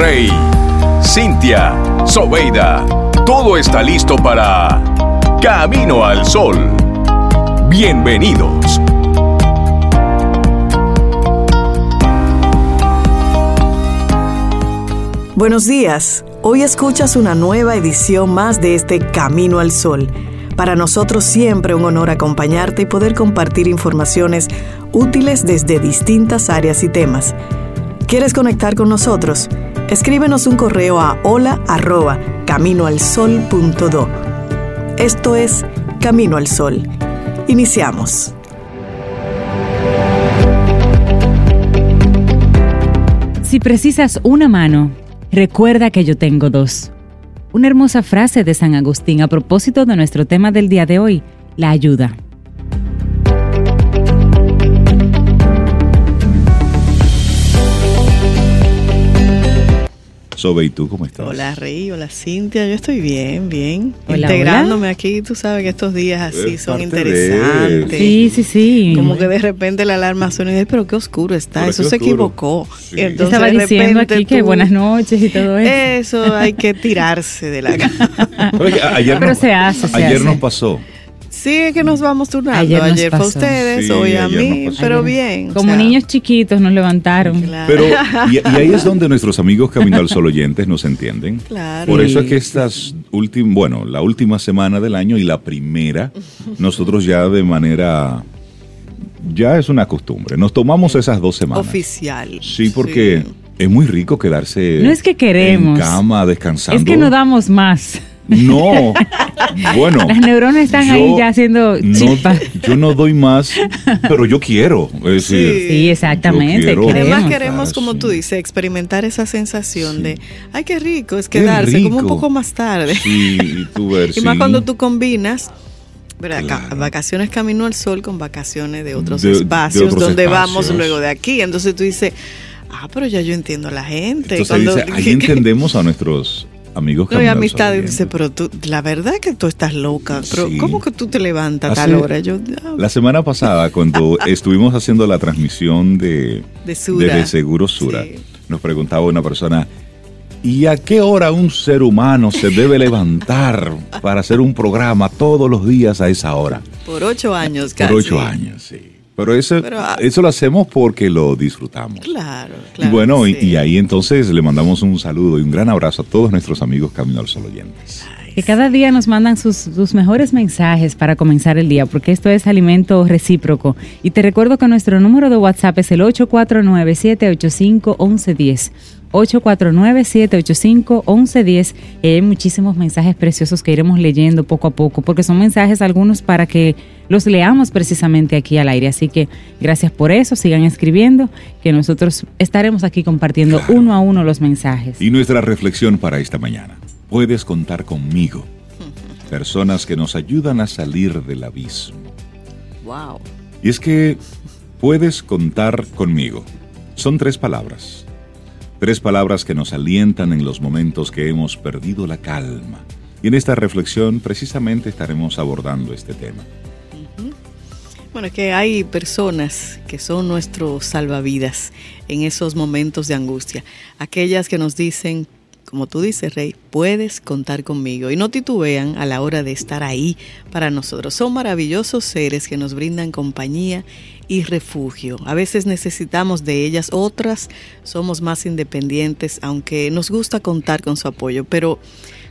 Rey, Cintia, Sobeida, todo está listo para Camino al Sol. Bienvenidos. Buenos días. Hoy escuchas una nueva edición más de este Camino al Sol. Para nosotros siempre un honor acompañarte y poder compartir informaciones útiles desde distintas áreas y temas. ¿Quieres conectar con nosotros? Escríbenos un correo a hola arroba. Esto es Camino al Sol. Iniciamos. Si precisas una mano, recuerda que yo tengo dos. Una hermosa frase de San Agustín a propósito de nuestro tema del día de hoy, la ayuda. Sobe, ¿y tú cómo estás? Hola Rey, hola Cintia, yo estoy bien, bien. Integrándome aquí, tú sabes que estos días así son interesantes. Sí, sí, sí. Como que de repente la alarma suena y dice, pero qué oscuro está, eso se equivocó. Sí. Entonces, Estaba diciendo aquí que buenas noches y todo eso. Eso hay que tirarse de la cama. pero, se hace, se Ayer hace. nos pasó. Sí, es que nos vamos turnando. Ayer, ayer fue a ustedes, sí, hoy a mí, pero bien. Como o sea, niños chiquitos nos levantaron. Claro. Pero, y, y, ahí es donde nuestros amigos Camino al Sol oyentes nos entienden. Claro. Por eso es que estas últimas, bueno, la última semana del año y la primera, nosotros ya de manera ya es una costumbre. Nos tomamos esas dos semanas. Oficial. Sí, porque sí. es muy rico quedarse no es que queremos. en cama descansando. Es que no damos más. No, bueno. Las neuronas están yo ahí ya haciendo chispas. No, yo no doy más, pero yo quiero. Es decir, sí. sí, exactamente. Quiero, queremos. Además queremos, como tú dices, experimentar esa sensación sí. de, ay, qué rico, es quedarse rico. como un poco más tarde. Sí, y tú ver, Y más cuando tú combinas ¿verdad? Claro. vacaciones camino al sol con vacaciones de otros de, espacios de otros donde espacios. vamos luego de aquí. Entonces tú dices, ah, pero ya yo entiendo a la gente. Entonces cuando, dice, ahí entendemos a nuestros amigos no, y amistad dice, pero tú, la verdad es que tú estás loca, pero sí. ¿cómo que tú te levantas a tal hora? Yo, ah. La semana pasada, cuando estuvimos haciendo la transmisión de, de, Sura. Seguro Sura, sí. nos preguntaba una persona, ¿y a qué hora un ser humano se debe levantar para hacer un programa todos los días a esa hora? Por ocho años, casi. Por ocho años, sí. Pero eso, Pero, ah, eso lo hacemos porque lo disfrutamos. Claro, claro. Y bueno, sí. y, y, ahí entonces le mandamos un saludo y un gran abrazo a todos nuestros amigos Camino al Sol oyentes. Que cada día nos mandan sus, sus, mejores mensajes para comenzar el día, porque esto es alimento recíproco. Y te recuerdo que nuestro número de WhatsApp es el 849-785-1110. 849-785-1110. Eh, hay muchísimos mensajes preciosos que iremos leyendo poco a poco, porque son mensajes algunos para que los leamos precisamente aquí al aire. Así que gracias por eso, sigan escribiendo, que nosotros estaremos aquí compartiendo claro. uno a uno los mensajes. Y nuestra reflexión para esta mañana. Puedes contar conmigo. Personas que nos ayudan a salir del abismo. Wow. Y es que puedes contar conmigo. Son tres palabras. Tres palabras que nos alientan en los momentos que hemos perdido la calma. Y en esta reflexión precisamente estaremos abordando este tema. Bueno, que hay personas que son nuestros salvavidas en esos momentos de angustia. Aquellas que nos dicen, como tú dices, Rey, puedes contar conmigo. Y no titubean a la hora de estar ahí para nosotros. Son maravillosos seres que nos brindan compañía y refugio. A veces necesitamos de ellas, otras somos más independientes, aunque nos gusta contar con su apoyo. Pero,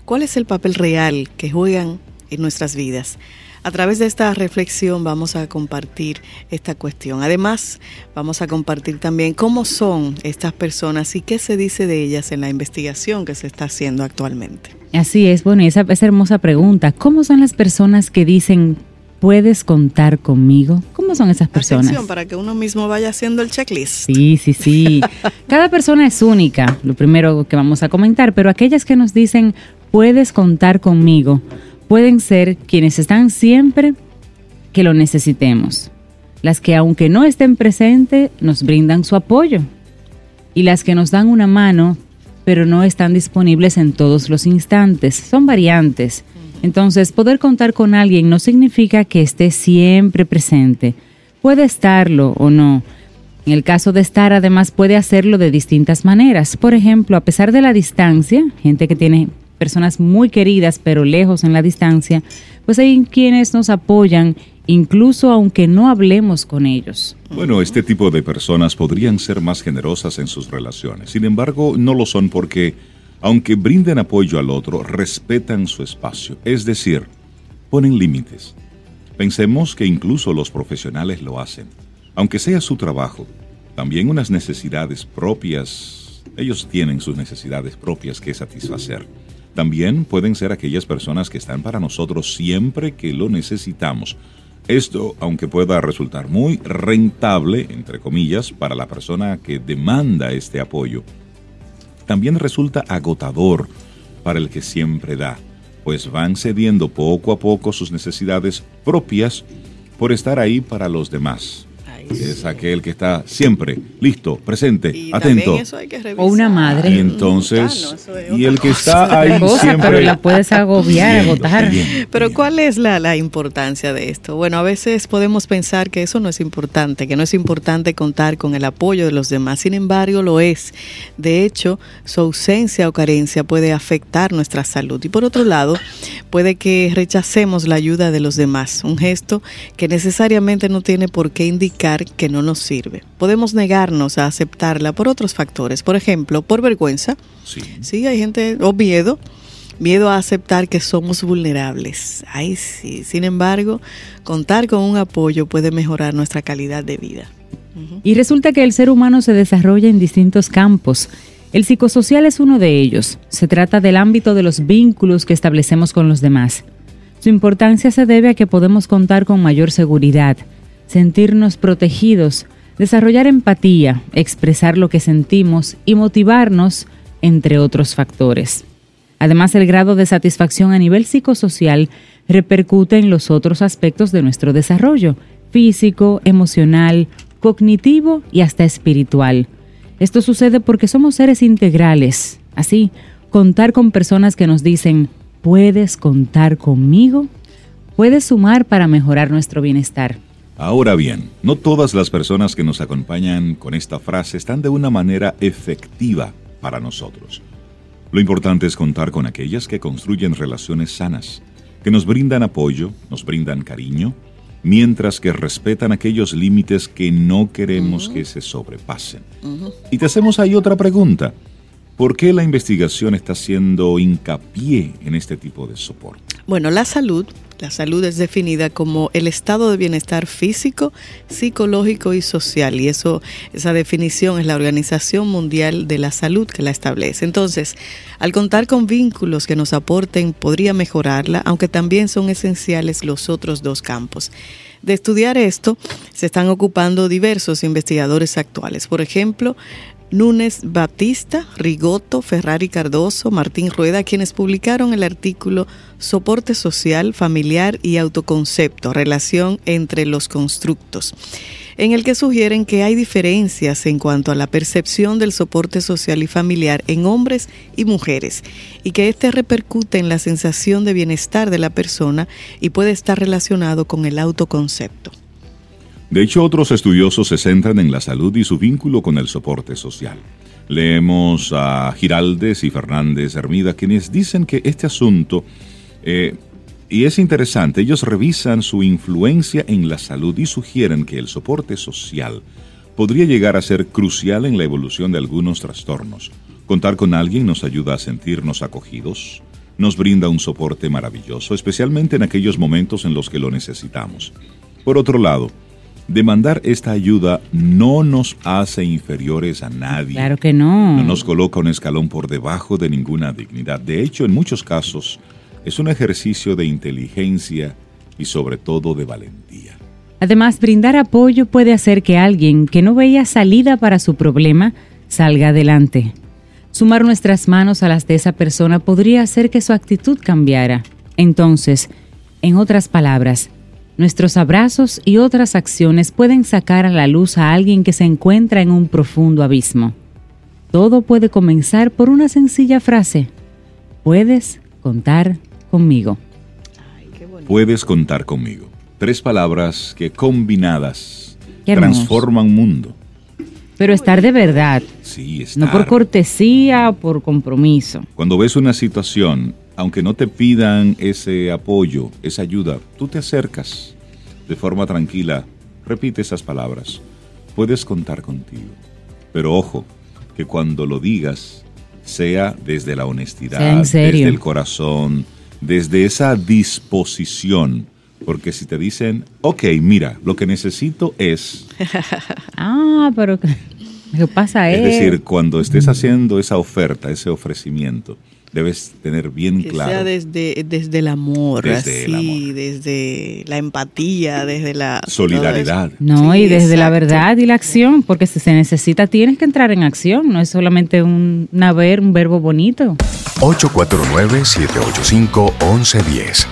¿cuál es el papel real que juegan en nuestras vidas? A través de esta reflexión vamos a compartir esta cuestión. Además, vamos a compartir también cómo son estas personas y qué se dice de ellas en la investigación que se está haciendo actualmente. Así es, bueno, esa, esa hermosa pregunta. ¿Cómo son las personas que dicen ¿Puedes contar conmigo? ¿Cómo son esas personas? Atención, para que uno mismo vaya haciendo el checklist. Sí, sí, sí. Cada persona es única, lo primero que vamos a comentar, pero aquellas que nos dicen, puedes contar conmigo, pueden ser quienes están siempre que lo necesitemos. Las que aunque no estén presentes, nos brindan su apoyo. Y las que nos dan una mano, pero no están disponibles en todos los instantes. Son variantes. Entonces, poder contar con alguien no significa que esté siempre presente. Puede estarlo o no. En el caso de estar, además, puede hacerlo de distintas maneras. Por ejemplo, a pesar de la distancia, gente que tiene personas muy queridas pero lejos en la distancia, pues hay quienes nos apoyan incluso aunque no hablemos con ellos. Bueno, este tipo de personas podrían ser más generosas en sus relaciones. Sin embargo, no lo son porque, aunque brinden apoyo al otro, respetan su espacio. Es decir, ponen límites. Pensemos que incluso los profesionales lo hacen. Aunque sea su trabajo, también unas necesidades propias, ellos tienen sus necesidades propias que satisfacer. También pueden ser aquellas personas que están para nosotros siempre que lo necesitamos. Esto, aunque pueda resultar muy rentable, entre comillas, para la persona que demanda este apoyo, también resulta agotador para el que siempre da, pues van cediendo poco a poco sus necesidades propias por estar ahí para los demás, es aquel que está siempre listo, presente, atento. o una madre. Y entonces, y el que está ahí siempre. Pero la puedes agobiar, agotar. Pero ¿cuál es la, la importancia de esto? Bueno, a veces podemos pensar que eso no es importante, que no es importante contar con el apoyo de los demás. Sin embargo, lo es. De hecho, su ausencia o carencia puede afectar nuestra salud. Y por otro lado, puede que rechacemos la ayuda de los demás. Un gesto que necesariamente no tiene por qué indicar que no nos sirve. Podemos negarnos a aceptarla por otros factores, por ejemplo, por vergüenza. Sí. Sí, hay gente, o miedo, miedo a aceptar que somos vulnerables. Ay, sí. Sin embargo, contar con un apoyo puede mejorar nuestra calidad de vida. Y resulta que el ser humano se desarrolla en distintos campos. El psicosocial es uno de ellos. Se trata del ámbito de los vínculos que establecemos con los demás. Su importancia se debe a que podemos contar con mayor seguridad, sentirnos protegidos, desarrollar empatía, expresar lo que sentimos y motivarnos, entre otros factores. Además, el grado de satisfacción a nivel psicosocial repercute en los otros aspectos de nuestro desarrollo, físico, emocional, cognitivo y hasta espiritual. Esto sucede porque somos seres integrales. Así, contar con personas que nos dicen, puedes contar conmigo, puede sumar para mejorar nuestro bienestar. Ahora bien, no todas las personas que nos acompañan con esta frase están de una manera efectiva para nosotros. Lo importante es contar con aquellas que construyen relaciones sanas, que nos brindan apoyo, nos brindan cariño, mientras que respetan aquellos límites que no queremos que se sobrepasen. Y te hacemos ahí otra pregunta. ¿Por qué la investigación está haciendo hincapié en este tipo de soporte? Bueno, la salud la salud es definida como el estado de bienestar físico, psicológico y social. Y eso, esa definición es la Organización Mundial de la Salud que la establece. Entonces, al contar con vínculos que nos aporten, podría mejorarla, aunque también son esenciales los otros dos campos. De estudiar esto, se están ocupando diversos investigadores actuales. Por ejemplo, Núñez Batista, Rigoto, Ferrari Cardoso, Martín Rueda, quienes publicaron el artículo Soporte Social, Familiar y Autoconcepto, Relación entre los Constructos, en el que sugieren que hay diferencias en cuanto a la percepción del soporte social y familiar en hombres y mujeres, y que éste repercute en la sensación de bienestar de la persona y puede estar relacionado con el autoconcepto. De hecho, otros estudiosos se centran en la salud y su vínculo con el soporte social. Leemos a Giraldes y Fernández Hermida, quienes dicen que este asunto, eh, y es interesante, ellos revisan su influencia en la salud y sugieren que el soporte social podría llegar a ser crucial en la evolución de algunos trastornos. Contar con alguien nos ayuda a sentirnos acogidos, nos brinda un soporte maravilloso, especialmente en aquellos momentos en los que lo necesitamos. Por otro lado, Demandar esta ayuda no nos hace inferiores a nadie. Claro que no. No nos coloca un escalón por debajo de ninguna dignidad. De hecho, en muchos casos, es un ejercicio de inteligencia y sobre todo de valentía. Además, brindar apoyo puede hacer que alguien que no veía salida para su problema salga adelante. Sumar nuestras manos a las de esa persona podría hacer que su actitud cambiara. Entonces, en otras palabras, Nuestros abrazos y otras acciones pueden sacar a la luz a alguien que se encuentra en un profundo abismo. Todo puede comenzar por una sencilla frase. Puedes contar conmigo. Puedes contar conmigo. Tres palabras que combinadas transforman un mundo. Pero estar de verdad, Sí, estar. no por cortesía o por compromiso. Cuando ves una situación, aunque no te pidan ese apoyo, esa ayuda, tú te acercas de forma tranquila, repite esas palabras. Puedes contar contigo. Pero ojo, que cuando lo digas sea desde la honestidad, desde el corazón, desde esa disposición. Porque si te dicen, ok, mira, lo que necesito es... Ah, pero ¿qué qué pasa Es es, decir, cuando estés haciendo esa oferta, ese ofrecimiento, debes tener bien Que claro. sea desde, desde el amor, Desde el amor. desde la empatía, desde la Solidaridad. No, Sí, y desde la verdad y la acción, porque si se necesita, tienes que entrar en acción, no es solamente un, una ver, un verbo bonito. 849-785-1110.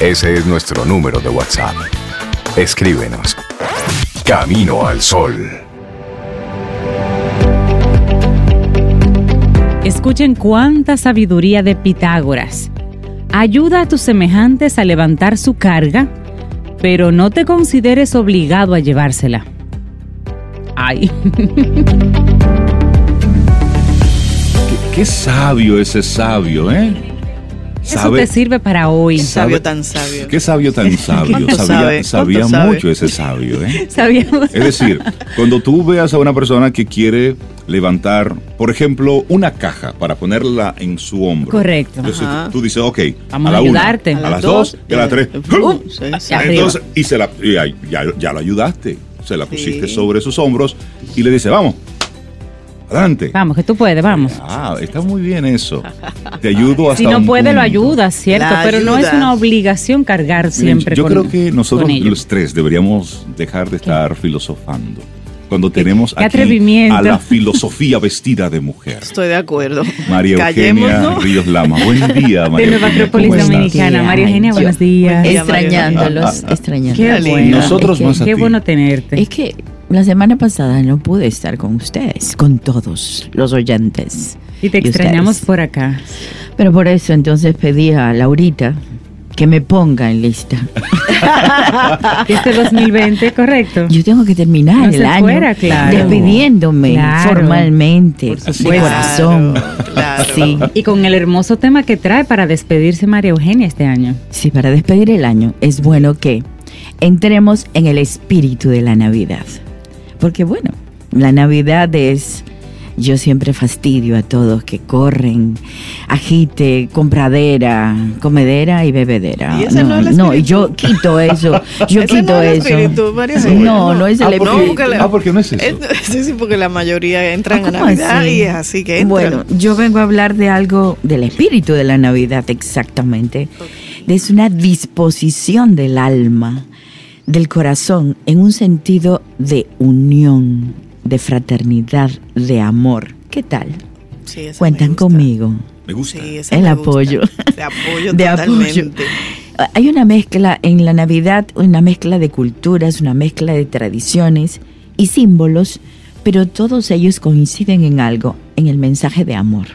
Ese es nuestro número de WhatsApp. Escríbenos. Camino al Sol. Escuchen cuánta sabiduría de Pitágoras. Ayuda a tus semejantes a levantar su carga, pero no te consideres obligado a llevársela. Ay, Qué, qué sabio ese sabio, ¿eh? eso te sirve para hoy. Qué sabio tan sabio. Qué sabio tan sabio. ¿Cuánto Sabía, sabe? sabía ¿Cuánto sabe? mucho ese sabio, ¿eh? ¿Sabíamos? Es decir, cuando tú veas a una persona que quiere levantar, por ejemplo, una caja para ponerla en su hombro. Correcto. Entonces Ajá. tú dices, ok, Vamos a la a una, ayudarte. a, A las dos, dos, y a las tres. Sí, sí. Entonces, y se la, y ya, ya lo ayudaste. Se la pusiste Sí. sobre sus hombros y le dice, vamos, adelante. Vamos, que tú puedes, vamos. Ah, está muy bien eso. Te ayudo hasta Si no puede, lo ayudas, ¿cierto? La Pero no es una obligación cargar Miren, siempre yo con creo que nosotros los tres deberíamos dejar de estar filosofando. Cuando tenemos aquí a la filosofía vestida de mujer. Estoy de acuerdo. María Eugenia Callémonos. Ríos Lama. Buen día, María De Nueva Acrópolis. Dominicana. María Eugenia, buenos días. Buen día, María Extrañándolos, Eugenia. extrañándolos. Qué Qué bueno. Nosotros Es que- más a Qué ti. bueno tenerte. Es que la semana pasada no pude estar con ustedes, con todos los oyentes. y te y extrañamos ustedes. por acá. Pero por eso entonces pedí a Laurita que me ponga en lista. Este 2020, correcto. Yo tengo que terminar No el año fuera, claro. despidiéndome Claro. formalmente, Por de corazón. Claro, claro. Sí, Y con el hermoso tema que trae para despedirse María Eugenia este año. sí, para despedir el año es bueno que entremos en el espíritu de la Navidad. Porque bueno, la Navidad es... Yo siempre fastidio a todos que corren, agite, compradera, comedera y bebedera. Y ese no es el no, y espíritu. yo quito eso. Yo Ese quito no es el eso. espíritu, María Sí, Eugenia. no, no es el Ah, espíritu. porque ah, porque no es eso. Es- sí, sí, porque la mayoría entran Ah, a ¿cómo Navidad así? y es así que entran. Bueno, yo vengo a hablar de algo del espíritu de la Navidad, exactamente. Es una disposición del alma, del corazón, en un sentido de unión, de fraternidad, de amor. ¿Qué tal? Sí, esa me Cuentan gusta. conmigo. Me gusta. Sí, esa El me gusta. apoyo. De apoyo De totalmente. apoyo. Hay una mezcla en la Navidad, una mezcla de culturas, una mezcla de tradiciones y símbolos, pero todos ellos coinciden en algo, en el mensaje de amor.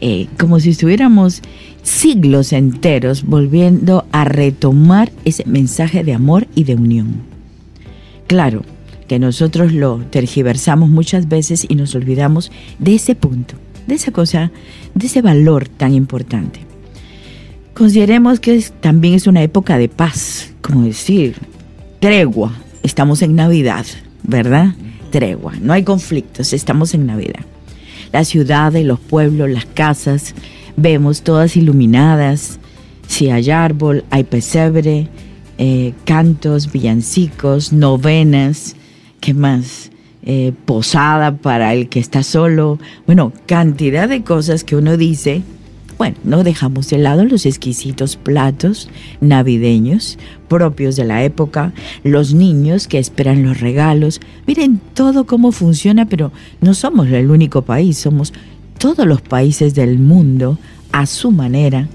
Eh, como si estuviéramos siglos enteros volviendo a retomar ese mensaje de amor y de unión. Claro que nosotros lo tergiversamos muchas veces y nos olvidamos de ese punto, de esa cosa, de ese valor tan importante. Consideremos que también es una época de paz, como decir, tregua, estamos en Navidad, ¿verdad? Tregua, no hay conflictos, estamos en Navidad. Las ciudades, los pueblos, las casas, vemos todas iluminadas, si hay árbol, hay pesebre, eh, cantos, villancicos, novenas, ¿qué más? Eh, posada para el que está solo, bueno, cantidad de cosas que uno dice, bueno, no dejamos de lado los exquisitos platos navideños propios de la época, los niños que esperan los regalos. Miren todo cómo funciona, pero no somos el único país, somos todos los países del mundo a su manera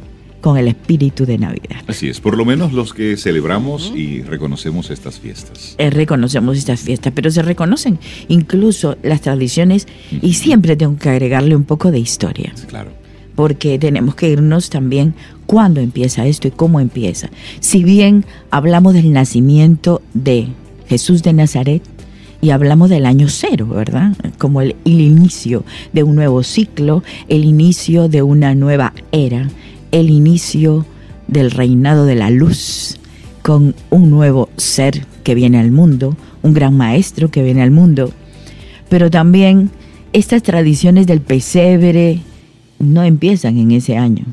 con el espíritu de Navidad. Así es, por lo menos los que celebramos y reconocemos estas fiestas. Eh, reconocemos estas fiestas, pero se reconocen incluso las tradiciones y siempre tengo que agregarle un poco de historia. Sí, Claro. porque tenemos que irnos también cuándo empieza esto y cómo empieza. Si bien hablamos del nacimiento de Jesús de Nazaret, y hablamos del año cero, ¿verdad? Como el, el inicio de un nuevo ciclo, el inicio de una nueva era, el inicio del reinado de la luz, con un nuevo ser que viene al mundo, un gran maestro que viene al mundo, pero también estas tradiciones del pesebre no empiezan en ese año.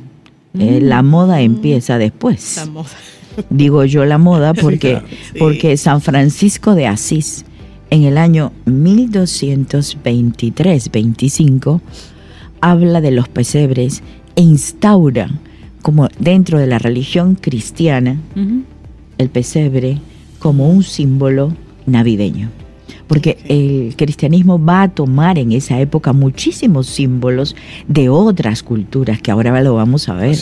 Eh, la moda empieza después. La moda. Digo yo la moda porque, claro. Sí. porque San Francisco de Asís en el año 1223-25 habla de los pesebres e instaura como dentro de la religión cristiana el pesebre como un símbolo navideño. Porque el cristianismo va a tomar en esa época muchísimos símbolos de otras culturas que ahora lo vamos a ver.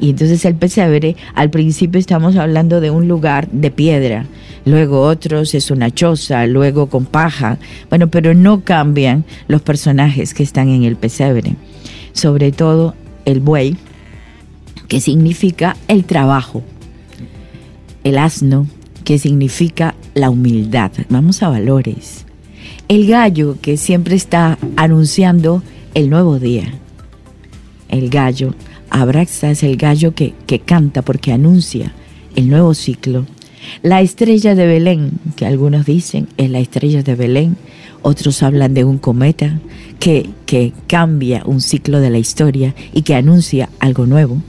Y entonces el pesebre, al principio estamos hablando de un lugar de piedra, luego otros es una choza, luego con paja. Bueno, pero no cambian los personajes que están en el pesebre. Sobre todo el buey, que significa el trabajo. El asno, que significa la humildad. Vamos a valores. El gallo, que siempre está anunciando el nuevo día. El gallo, Abraxa es el gallo que, que canta porque anuncia el nuevo ciclo. La estrella de Belén, que algunos dicen es la estrella de Belén, otros hablan de un cometa que, que cambia un ciclo de la historia y que anuncia algo nuevo.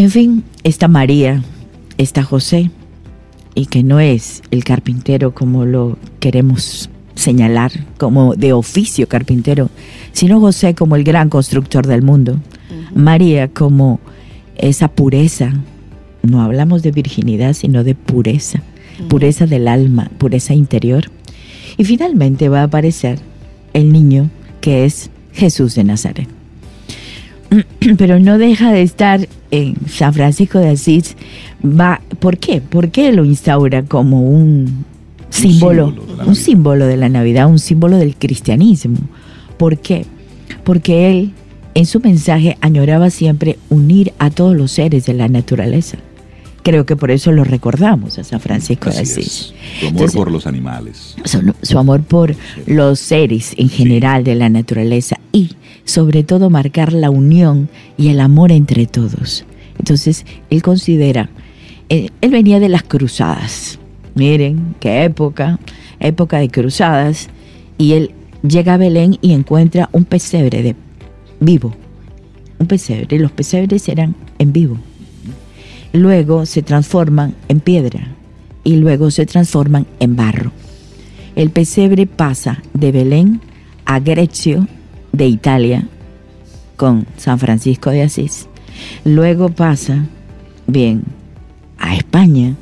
En fin, está María, está José, y que no es el carpintero como lo queremos señalar, como de oficio carpintero, sino José como el gran constructor del mundo, María como esa pureza, no hablamos de virginidad, sino de pureza, pureza del alma, pureza interior. Y finalmente va a aparecer el niño que es Jesús de Nazaret. Pero no deja de estar en San Francisco de Asís. Va, ¿Por qué? ¿Por qué lo instaura como un símbolo, símbolo de la un símbolo de la Navidad, un símbolo del cristianismo? ¿Por qué? Porque él en su mensaje añoraba siempre unir a todos los seres de la naturaleza. Creo que por eso lo recordamos a San Francisco de Así Asís. es. Tu amor Entonces, por los animales. su, su amor por los seres en general de la naturaleza y sobre todo marcar la unión y el amor entre todos. Entonces, él considera, él, venía de las cruzadas. Miren, qué época, época de cruzadas. Y él llega a Belén y encuentra un pesebre de vivo. Un pesebre. Los pesebres eran en vivo luego se transforman en piedra y luego se transforman en barro. El pesebre pasa de Belén a Grecio de Italia con San Francisco de Asís. Luego pasa, bien, a España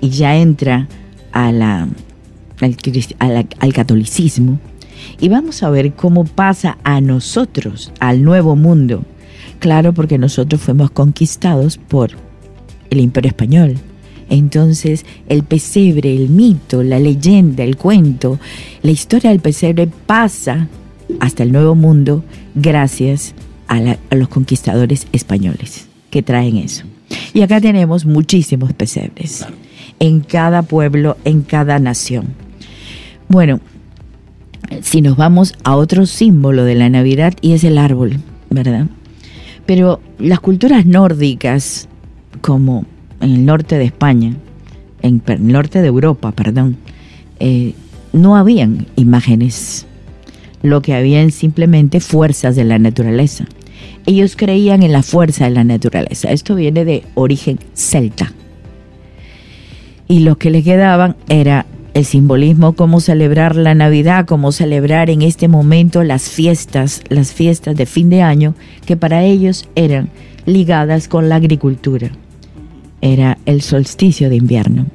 y ya entra a la, al, al catolicismo. Y vamos a ver cómo pasa a nosotros, al nuevo mundo. Claro, porque nosotros fuimos conquistados por el imperio español. Entonces, el pesebre, el mito, la leyenda, el cuento, la historia del pesebre pasa hasta el nuevo mundo gracias a, los conquistadores españoles que traen eso. Y acá tenemos muchísimos pesebres en cada pueblo, en cada nación. Bueno, si nos vamos a otro símbolo de la Navidad y es el árbol, ¿verdad? Pero las culturas nórdicas, como en el norte de España, en el norte de Europa, perdón, eh, no habían imágenes. Lo que habían simplemente fuerzas de la naturaleza. Ellos creían en la fuerza de la naturaleza. Esto viene de origen celta. Y lo que le quedaban era el simbolismo, cómo celebrar la Navidad, cómo celebrar en este momento las fiestas, las fiestas de fin de año, que para ellos eran ligadas con la agricultura. Era el solsticio de invierno.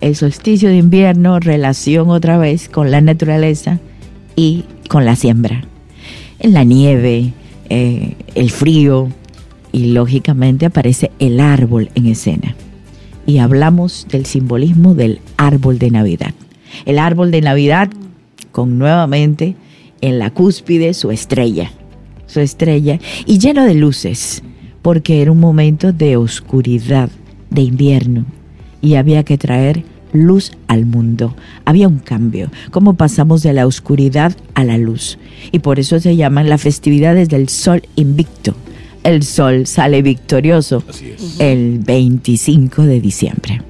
El solsticio de invierno, relación otra vez con la naturaleza y con la siembra. En la nieve, eh, el frío y lógicamente aparece el árbol en escena y hablamos del simbolismo del árbol de Navidad. El árbol de Navidad con nuevamente en la cúspide su estrella, su estrella y lleno de luces, porque era un momento de oscuridad, de invierno y había que traer luz al mundo. Había un cambio, cómo pasamos de la oscuridad a la luz. Y por eso se llaman las festividades del sol invicto. El sol sale victorioso el 25 de diciembre.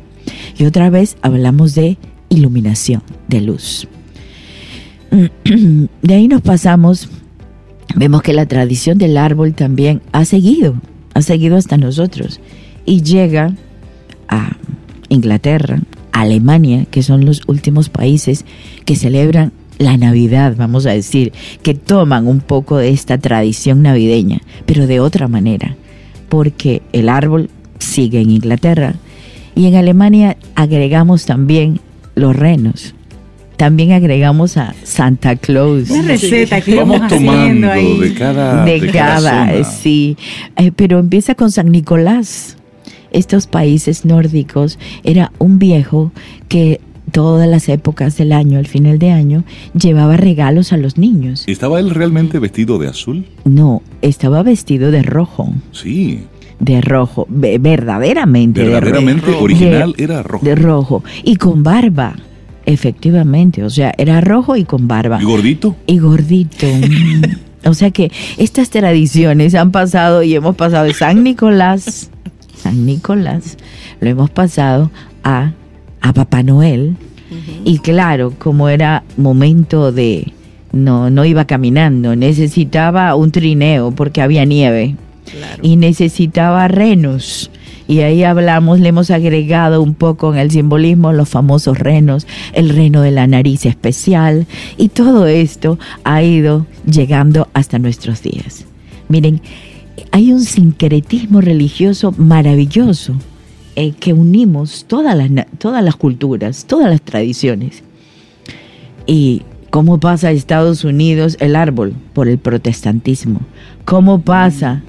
Y otra vez hablamos de iluminación, de luz. De ahí nos pasamos, vemos que la tradición del árbol también ha seguido, ha seguido hasta nosotros. Y llega a Inglaterra, Alemania, que son los últimos países que celebran la Navidad, vamos a decir, que toman un poco de esta tradición navideña, pero de otra manera, porque el árbol sigue en Inglaterra y en Alemania agregamos también los renos. También agregamos a Santa Claus. Una receta que Vamos tomando ahí. de cada, de, cada, zona. sí. Eh, pero empieza con San Nicolás. Estos países nórdicos era un viejo que todas las épocas del año, al final de año, llevaba regalos a los niños. ¿Estaba él realmente vestido de azul? No, estaba vestido de rojo, Sí. de rojo, ve- verdaderamente, de Verdaderamente rojo. original De- era rojo. de rojo y con barba, efectivamente, o sea, era rojo y con barba. ¿Y gordito? y gordito. O sea que estas tradiciones han pasado y hemos pasado de San Nicolás, San Nicolás, lo hemos pasado a, a Papá Noel. Y claro, como era momento de... No, no iba caminando, necesitaba un trineo porque había nieve Claro. y necesitaba renos. Y ahí hablamos, le hemos agregado un poco en el simbolismo los famosos renos, el reno de la nariz especial, y todo esto ha ido llegando hasta nuestros días. Miren, hay un sincretismo religioso maravilloso eh, que unimos todas las, todas las culturas, todas las tradiciones. ¿Y cómo pasa a Estados Unidos el árbol? Por el protestantismo. ¿Cómo pasa?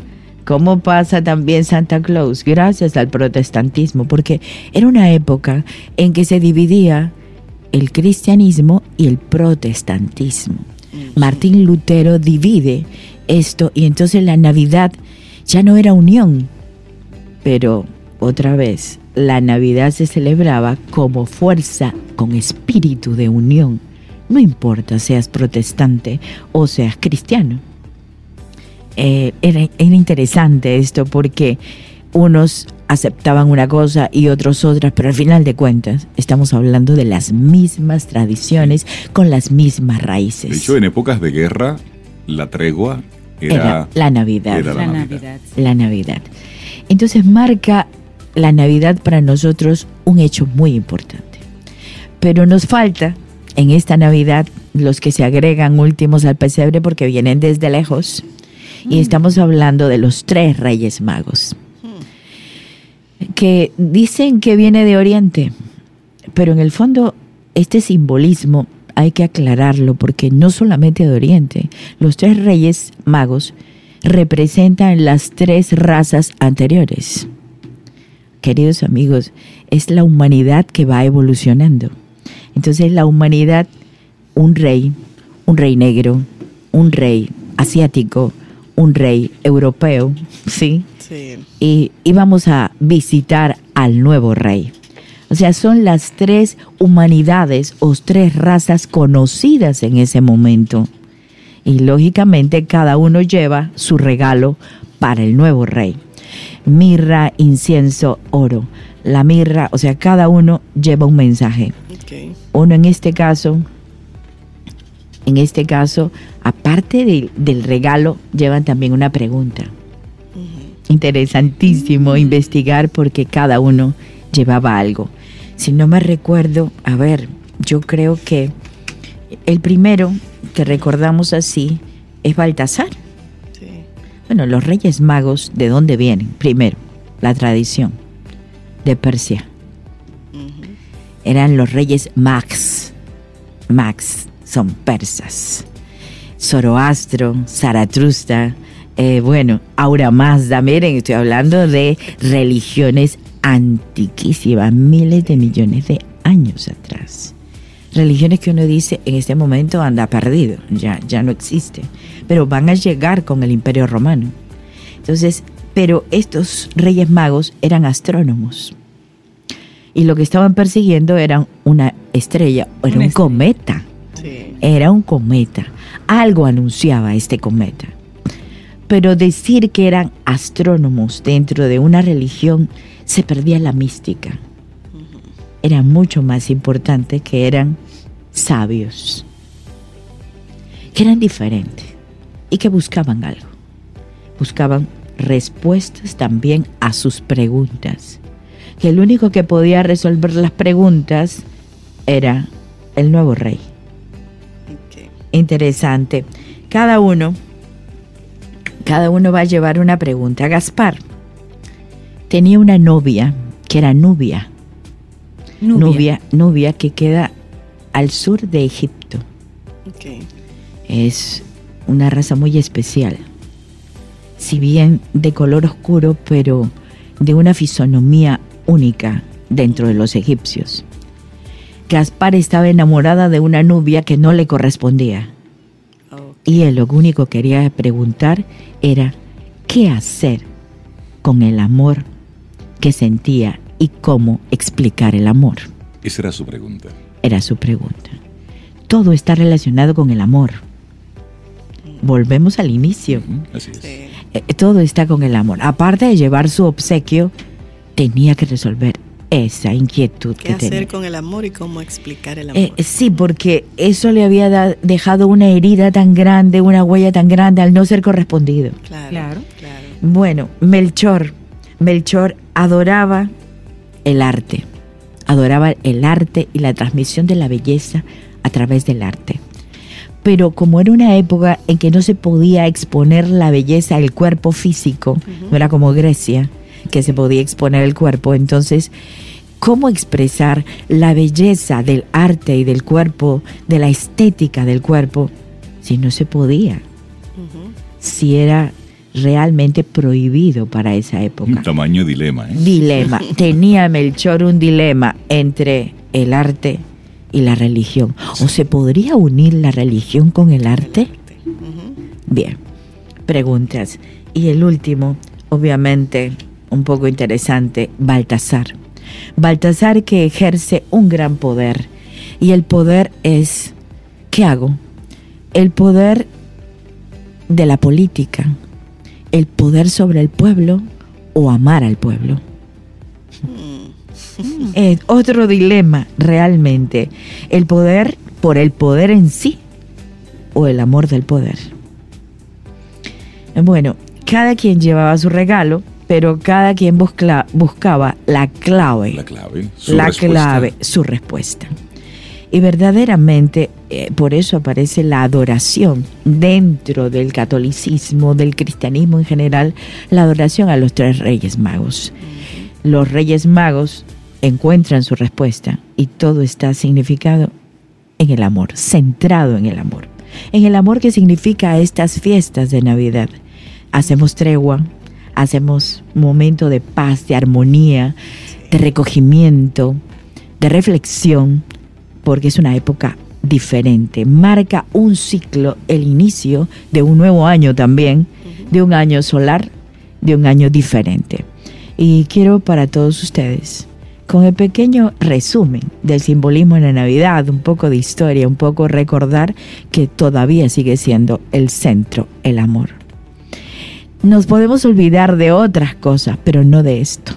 ¿Cómo pasa también Santa Claus? Gracias al protestantismo, porque era una época en que se dividía el cristianismo y el protestantismo. Martín Lutero divide esto y entonces la Navidad ya no era unión, pero otra vez la Navidad se celebraba como fuerza con espíritu de unión. No importa seas protestante o seas cristiano. Eh, era, era interesante esto porque unos aceptaban una cosa y otros otras, pero al final de cuentas estamos hablando de las mismas tradiciones con las mismas raíces. De hecho, en épocas de guerra, la tregua era, Era la Navidad. era La la Navidad. Navidad. la Navidad. Entonces marca la Navidad para nosotros un hecho muy importante. Pero nos falta en esta Navidad los que se agregan últimos al pesebre porque vienen desde lejos. Y estamos hablando de los tres reyes magos. Que dicen que viene de Oriente. Pero en el fondo este simbolismo hay que aclararlo porque no solamente de Oriente. Los tres reyes magos representan las tres razas anteriores. Queridos amigos, es la humanidad que va evolucionando. Entonces la humanidad, un rey, un rey negro, un rey asiático, un rey europeo, ¿sí? Sí. y íbamos a visitar al nuevo rey. O sea, son las tres humanidades o tres razas conocidas en ese momento. Y lógicamente cada uno lleva su regalo para el nuevo rey. Mirra, incienso, oro. La mirra, o sea, cada uno lleva un mensaje. Ok. Uno en este caso, en este caso, aparte de- del regalo, llevan también una pregunta. Interesantísimo investigar porque cada uno llevaba algo. Si no me recuerdo, a ver, yo creo que el primero que recordamos así es Baltasar. Sí. Bueno, los reyes magos, ¿de dónde vienen? Primero, la tradición de Persia. Eran los reyes Max. Max son persas. Zoroastro, Zaratrusta, eh, bueno, Aura Mazda, miren, estoy hablando de religiones antiquísimas, miles de millones de años atrás. Religiones que uno dice en este momento anda perdido, ya, ya no existe, pero van a llegar con el imperio romano. Entonces, pero estos reyes magos eran astrónomos. Y lo que estaban persiguiendo era una estrella, era Una un estrella. cometa. Sí. Era un cometa. Algo anunciaba este cometa. Pero decir que eran astrónomos dentro de una religión se perdía la mística. Era mucho más importante que eran sabios, que eran diferentes y que buscaban algo. Buscaban respuestas también a sus preguntas. Que el único que podía resolver las preguntas era el nuevo rey interesante. Cada uno, cada uno va a llevar una pregunta. Gaspar tenía una novia que era Nubia. Nubia, Nubia que queda al sur de Egipto. Ok. Es una raza muy especial. Si bien de color oscuro, pero de una fisonomía única dentro de los egipcios. Gaspar estaba enamorada de una nubia que no le correspondía. Y él lo único que quería preguntar era qué hacer con el amor que sentía y cómo explicar el amor. Esa era su pregunta. Era su pregunta. Todo está relacionado con el amor. Volvemos al inicio. Así es. Sí. Eh, todo está con el amor. Aparte de llevar su obsequio, tenía que resolver esa inquietud ¿Qué que hacer tenía. con el amor y cómo explicar el amor? Eh, sí, porque eso le había da- dejado una herida tan grande, una huella tan grande al no ser correspondido. claro, Claro. claro. Bueno, Melchor, Melchor adoraba el arte, adoraba el arte y la transmisión de la belleza a través del arte. Pero como era una época en que no se podía exponer la belleza del cuerpo físico, no era como Grecia, que se podía exponer el cuerpo, entonces, ¿cómo expresar la belleza del arte y del cuerpo, de la estética del cuerpo, si no se podía? Si era realmente prohibido para esa época. Un tamaño dilema, ¿eh? Dilema. Tenía Melchor un dilema entre el arte y la religión. ¿O se podría unir la religión con el arte? Bien. Preguntas. Y el último, obviamente, un poco interesante, Baltasar. Baltasar que ejerce un gran poder. Y el poder es, ¿qué hago? El poder de la política, el poder sobre el pueblo o amar al pueblo. Es otro dilema realmente, el poder por el poder en sí o el amor del poder. Bueno, cada quien llevaba su regalo, pero cada quien buscla- buscaba la clave La clave. su la respuesta. clave, su respuesta. Y verdaderamente eh, por eso aparece la adoración dentro del catolicismo, del cristianismo en general, la adoración a los tres reyes magos. Los reyes magos encuentran su respuesta y todo está significado en el amor, centrado en el amor. En el amor que significa estas fiestas de Navidad. Hacemos tregua, hacemos momento de paz, de armonía, de recogimiento, de reflexión, porque es una época diferente. Marca un ciclo, el inicio de un nuevo año también, de un año solar, de un año diferente. Y quiero para todos ustedes, con el pequeño resumen del simbolismo en la Navidad, un poco de historia, un poco recordar que todavía sigue siendo el centro, el amor. Nos podemos olvidar de otras cosas, pero no de esto.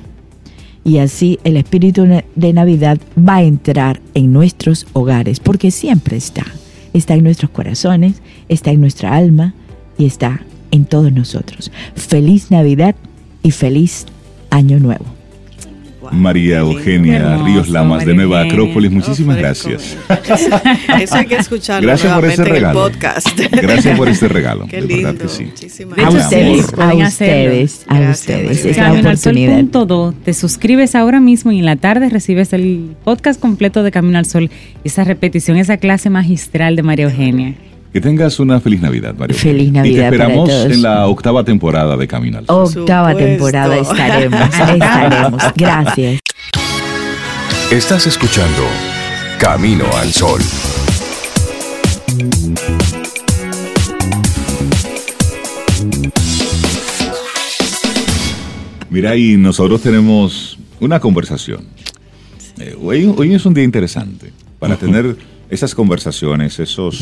Y así el espíritu de Navidad va a entrar en nuestros hogares, porque siempre está. Está en nuestros corazones, está en nuestra alma y está en todos nosotros. Feliz Navidad y feliz Año Nuevo. Wow, María. Eugenia Hermoso, Ríos Lamas de María Nueva Eugenia. Acrópolis, muchísimas Oh, gracias. Eso hay que escucharlo Gracias por nuevamente ese en el regalo. podcast. Gracias por este regalo. Qué de lindo. verdad que sí. Muchísimas De A ustedes, a ustedes, a Gracias, ustedes. Es la Camino al Sol oportunidad. punto do. Te suscribes ahora mismo y en la tarde recibes el podcast completo de Camino al Sol. Esa repetición, esa clase magistral de María Eugenia. Que tengas una feliz Navidad, María. Feliz. Navidad Y te para esperamos todos. en la octava temporada de Camino al Sol. Octava Supuesto. temporada estaremos, estaremos. Gracias. Estás escuchando Camino al Sol. Mira, y nosotros tenemos una conversación. Eh, hoy, hoy es un día interesante para tener esas conversaciones, esos,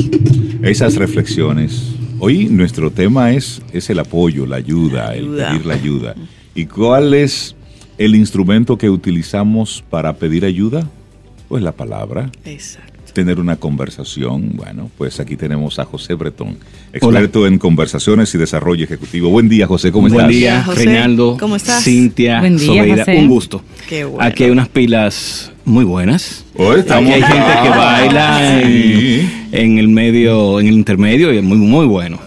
esas reflexiones. Hoy nuestro tema es, es el apoyo, la ayuda, el Ayuda. pedir la ayuda. ¿Y cuál es el instrumento que utilizamos para pedir ayuda? Pues la palabra. Exacto. Tener una conversación. Bueno, pues aquí tenemos a José Bretón, experto en conversaciones y desarrollo ejecutivo. Buen día, José, ¿cómo Buen estás? día, José. Reinaldo. ¿Cómo estás? Cintia, Buen día, Sobeida, José. un gusto. Qué bueno. Aquí hay unas pilas muy buenas. Hoy estamos- Aquí hay gente que baila Sí. en, en el medio, en el intermedio y es muy, muy bueno.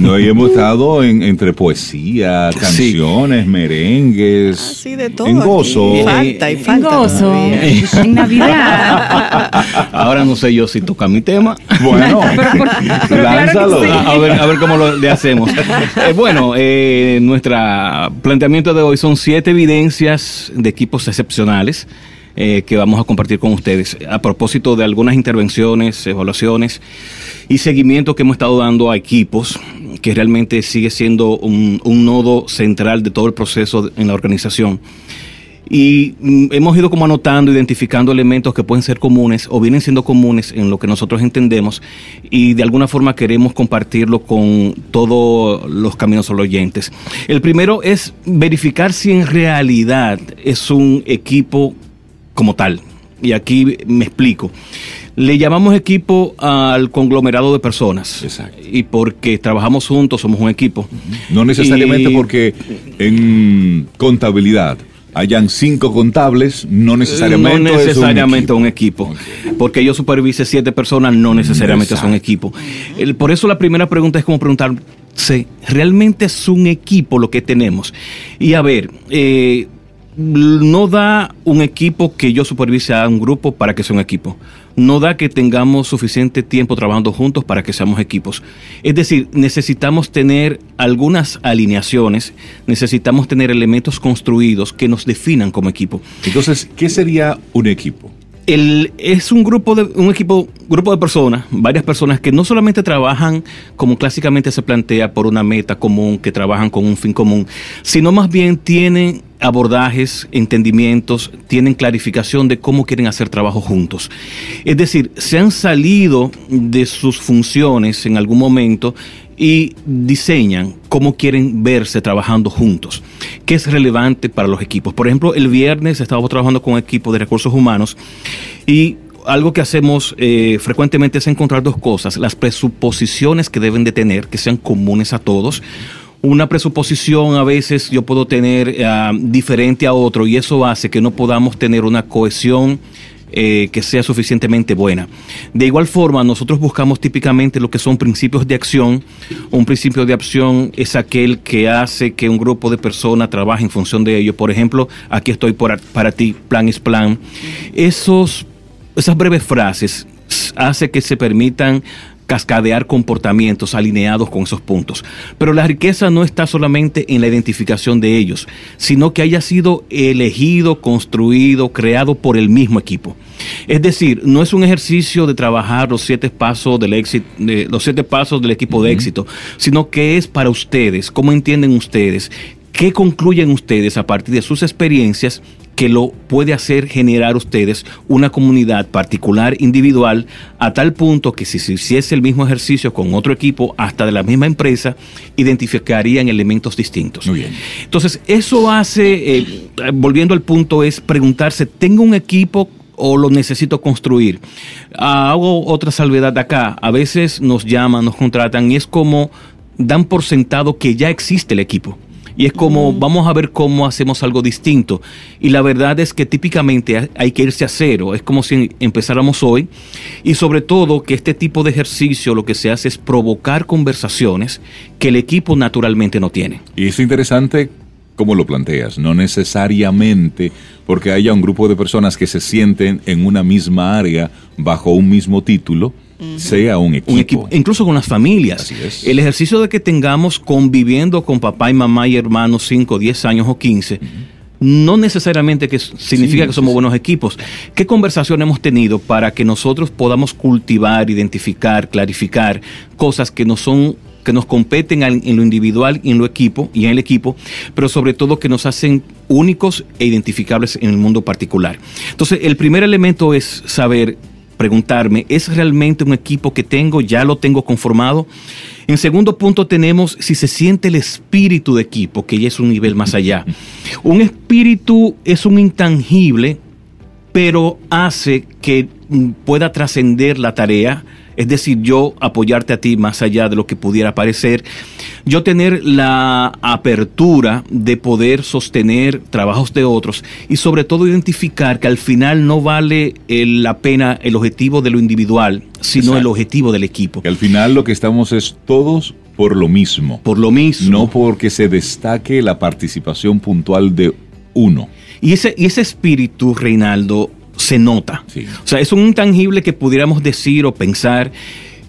No, y hemos estado en- entre poesía, canciones, merengues. Así de todo. En gozo. aquí. Falta y En falta. gozo, todavía. en Navidad. Ahora no sé yo si toca mi tema. Bueno, pero claro lánzalo. que sí. A, a ver, a ver cómo lo le hacemos. Eh, bueno, eh, nuestro planteamiento de hoy son siete evidencias de equipos excepcionales eh, que vamos a compartir con ustedes a propósito de algunas intervenciones, evaluaciones y seguimiento que hemos estado dando a equipos que realmente sigue siendo un, un nodo central de todo el proceso en la organización. Y mm, hemos ido como anotando, identificando elementos que pueden ser comunes o vienen siendo comunes en lo que nosotros entendemos y de alguna forma queremos compartirlo con todos los caminos o los oyentes. El primero es verificar si en realidad es un equipo como tal. Y aquí me explico. Le llamamos equipo al conglomerado de personas. Exacto. Y porque trabajamos juntos, somos un equipo. No necesariamente Y- porque en contabilidad hayan cinco contables, no necesariamente, no es un necesariamente equipo. un equipo. Porque yo supervise siete personas, no necesariamente es Exacto. equipo. El- por eso la primera pregunta es como preguntarse, ¿realmente es un equipo lo que tenemos? Y a ver, eh, no da un equipo que yo supervise a un grupo para que sea un equipo. No da que tengamos suficiente tiempo trabajando juntos para que seamos equipos. Es decir, necesitamos tener algunas alineaciones, necesitamos tener elementos construidos que nos definan como equipo. Entonces, ¿qué sería un equipo? El, es un grupo de un equipo grupo de personas varias personas que no solamente trabajan como clásicamente se plantea por una meta común que trabajan con un fin común sino más bien tienen abordajes entendimientos tienen clarificación de cómo quieren hacer trabajo juntos. Es decir se han salido de sus funciones en algún momento y diseñan cómo quieren verse trabajando juntos, que es relevante para los equipos. Por ejemplo, el viernes estábamos trabajando con un equipo de recursos humanos y algo que hacemos eh, frecuentemente es encontrar dos cosas, las presuposiciones que deben de tener, que sean comunes a todos. Una presuposición a veces yo puedo tener eh, diferente a otro y eso hace que no podamos tener una cohesión eh, que sea suficientemente buena. De igual forma, nosotros buscamos típicamente lo que son principios de acción. Un principio de acción es aquel que hace que un grupo de personas trabaje en función de ello. Por ejemplo, aquí estoy por- para ti, plan es plan. Esos, esas breves frases hace que se permitan cascadear comportamientos alineados con esos puntos. Pero la riqueza no está solamente en la identificación de ellos, sino que haya sido elegido, construido, creado por el mismo equipo. Es decir, no es un ejercicio de trabajar los siete pasos del éxito, de- los siete pasos del equipo de éxito, sino que es para ustedes, cómo entienden ustedes, qué concluyen ustedes a partir de sus experiencias que lo puede hacer generar ustedes una comunidad particular, individual, a tal punto que si se hiciese el mismo ejercicio con otro equipo, hasta de la misma empresa, identificarían elementos distintos. Muy bien. Entonces, eso hace, eh, volviendo al punto, es preguntarse, ¿tengo un equipo o lo necesito construir? Ah, hago otra salvedad acá. A veces nos llaman, nos contratan y es como dan por sentado que ya existe el equipo. Y es como, vamos a ver cómo hacemos algo distinto. Y la verdad es que típicamente ha- hay que irse a cero. Es como si empezáramos hoy. Y sobre todo que este tipo de ejercicio lo que se hace es provocar conversaciones que el equipo naturalmente no tiene. Y es interesante cómo lo planteas, no necesariamente porque haya un grupo de personas que se sienten en una misma área bajo un mismo título, sea un equipo. un equipo, incluso con las familias. Así es. El ejercicio de que tengamos conviviendo con papá y mamá y hermanos 5, 10 años o 15, no necesariamente que significa Sí, que somos sí, buenos equipos. ¿Qué conversación hemos tenido para que nosotros podamos cultivar, identificar, clarificar cosas que nos son que nos competen en lo individual y en lo equipo y en el equipo, pero sobre todo que nos hacen únicos e identificables en el mundo particular. Entonces, el primer elemento es saber preguntarme, ¿es realmente un equipo que tengo? ¿Ya lo tengo conformado? En segundo punto tenemos si se siente el espíritu de equipo, que ya es un nivel más allá. Un espíritu es un intangible, pero hace que mm, pueda trascender la tarea, es decir, yo apoyarte a ti más allá de lo que pudiera parecer, yo tener la apertura de poder sostener trabajos de otros y sobre todo identificar que al final no vale eh, la pena el objetivo de lo individual, sino el objetivo del equipo. Que al final lo que estamos es todos por lo mismo. Por lo mismo. No porque se destaque la participación puntual de uno. Y ese, y ese espíritu, Reinaldo, se nota. Sí. O sea, es un intangible que pudiéramos decir o pensar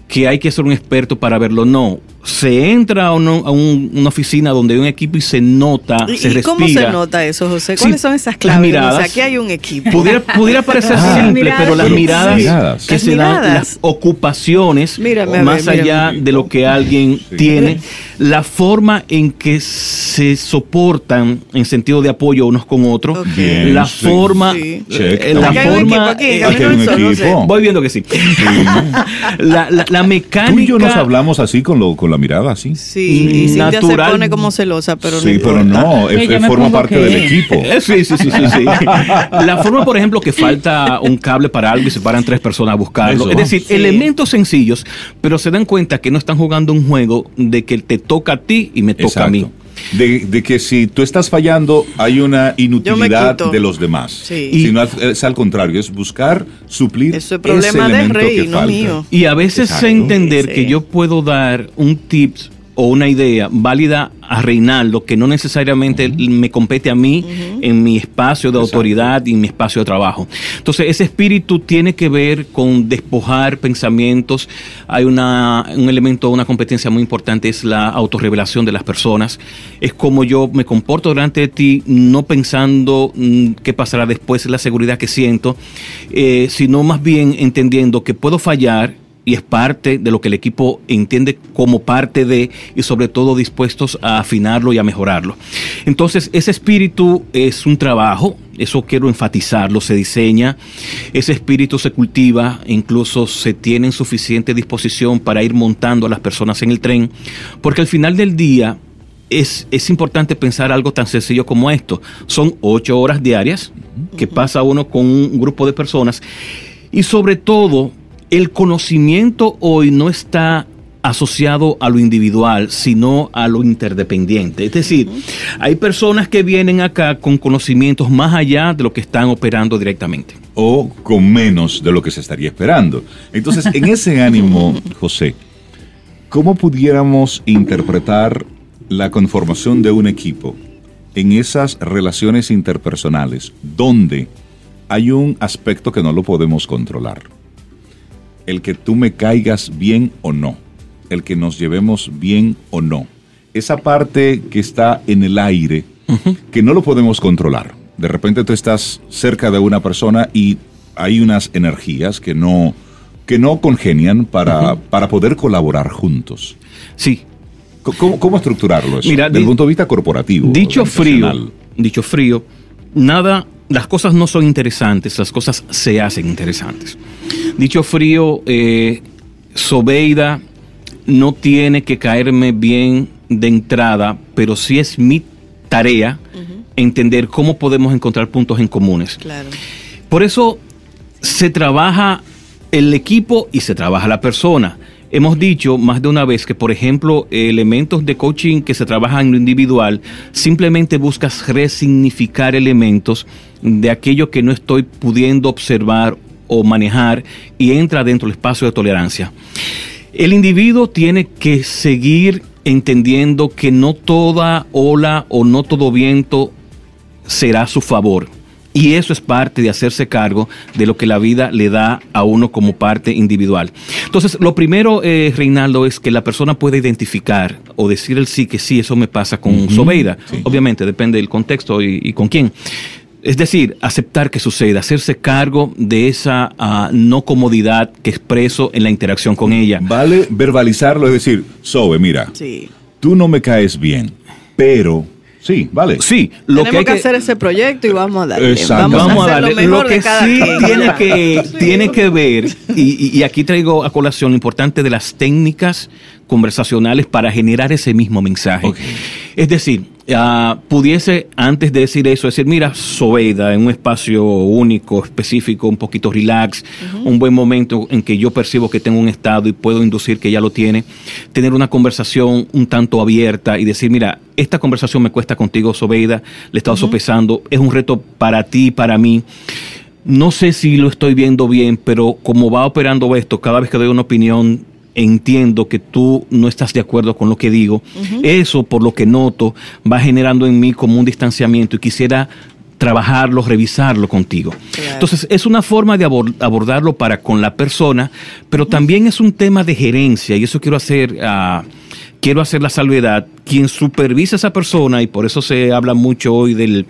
que hay que ser un experto para verlo. No. Se entra a, uno- a un- una oficina donde hay un equipo y se nota, ¿Y, se y respira. cómo se nota eso, José? Sí, ¿Cuáles son esas las claves? miradas. O sea, aquí hay un equipo. Pudiera, pudiera parecer Ah, simple, pero las miradas, miradas. que Las se dan, las ocupaciones, Mírame, a ver, más mírame. allá de lo que alguien Sí. tiene, la forma en que se soportan en sentido de apoyo unos con otros, Ok. Bien, la sí. forma, Sí. La forma, voy viendo que sí. la, la, la mecánica. Tú y yo nos hablamos así con, lo, con la mirada, así. Sí, y Cintia se Natural. pone como celosa, pero sí, no pero importa. no, es- forma parte que- del equipo. Sí, sí, sí, sí, sí. La forma, por ejemplo, que falta un cable para algo y se paran tres personas a buscarlo. Eso. Es decir, Sí. elementos sencillos, pero se dan cuenta que no están jugando un juego de que te toca a ti y me toca a mí. De, de que si tú estás fallando, hay una inutilidad de los demás. Sí. Si no, es al contrario, es buscar suplir Eso es problema ese Rey, que no falta. mío. Y a veces Exacto. sé entender Sí. que yo puedo dar un tips o una idea válida a Reinaldo que no necesariamente me compete a mí en mi espacio de Exacto. autoridad y en mi espacio de trabajo. Entonces, ese espíritu tiene que ver con despojar pensamientos. Hay una, un elemento, una competencia muy importante, es la autorrevelación de las personas. Es como yo me comporto delante de ti, no pensando mm, qué pasará después, la seguridad que siento, eh, sino más bien entendiendo que puedo fallar y es parte de lo que el equipo entiende como parte de y sobre todo dispuestos a afinarlo y a mejorarlo. Entonces, ese espíritu es un trabajo, eso quiero enfatizarlo, se diseña, ese espíritu se cultiva, incluso se tiene en suficiente disposición para ir montando a las personas en el tren, porque al final del día es, es importante pensar algo tan sencillo como esto. Son ocho horas diarias que pasa uno con un grupo de personas y sobre todo el conocimiento hoy no está asociado a lo individual, sino a lo interdependiente. Es decir, hay personas que vienen acá con conocimientos más allá de lo que están operando directamente. O con menos de lo que se estaría esperando. Entonces, en ese ánimo, José, ¿cómo pudiéramos interpretar la conformación de un equipo en esas relaciones interpersonales donde hay un aspecto que no lo podemos controlar? El que tú me caigas bien o no, el que nos llevemos bien o no. Esa parte que está en el aire, que no lo podemos controlar. De repente tú estás cerca de una persona y hay unas energías que no, que no congenian para, para poder colaborar juntos. Sí, ¿Cómo, cómo estructurarlo eso? Mira, Desde el punto de vista corporativo. Dicho frío, dicho frío, nada, las cosas no son interesantes, las cosas se hacen interesantes. Dicho frío, eh, Sobeida no tiene que caerme bien de entrada, pero sí es mi tarea entender cómo podemos encontrar puntos en comunes. Claro. Por eso se trabaja el equipo y se trabaja la persona. Hemos dicho más de una vez que, por ejemplo, elementos de coaching que se trabajan en lo individual, simplemente buscas resignificar elementos de aquello que no estoy pudiendo observar o manejar y entra dentro del espacio de tolerancia. El individuo tiene que seguir entendiendo que no toda ola o no todo viento será a su favor. Y eso es parte de hacerse cargo de lo que la vida le da a uno como parte individual. Entonces, lo primero, eh, Reinaldo, es que la persona pueda identificar o decir el sí, que sí, eso me pasa con Sobeida. Obviamente, depende del contexto y, y con quién. Es decir, aceptar que suceda, hacerse cargo de esa ah, no comodidad que expreso en la interacción con ella. Vale verbalizarlo, es decir, Sobe, mira, Sí. tú no me caes bien, pero sí, vale. Sí, lo Tenemos que hay que, hacer ese proyecto y vamos a darle. Exacto. Vamos, Vamos a hacer darle. lo mejor Lo que de cada sí quien. tiene que, tiene que ver, y, y- aquí traigo a colación lo importante de las técnicas conversacionales para generar ese mismo mensaje. Es decir, ah, pudiese antes de decir eso, decir, mira, Sobeida, en un espacio único, específico, un poquito relax, un buen momento en que yo percibo que tengo un estado y puedo inducir que ya lo tiene, tener una conversación un tanto abierta y decir, mira, esta conversación me cuesta contigo, Sobeida, le he estado sopesando, es un reto para ti, para mí. No sé si lo estoy viendo bien, pero como va operando esto, cada vez que doy una opinión, entiendo que tú no estás de acuerdo con lo que digo. Eso, por lo que noto, va generando en mí como un distanciamiento y quisiera trabajarlo, revisarlo contigo. Claro. Entonces, es una forma de abor- abordarlo para con la persona, pero también es un tema de gerencia y eso quiero hacer... ah, Quiero hacer la salvedad, quien supervisa a esa persona, y por eso se habla mucho hoy del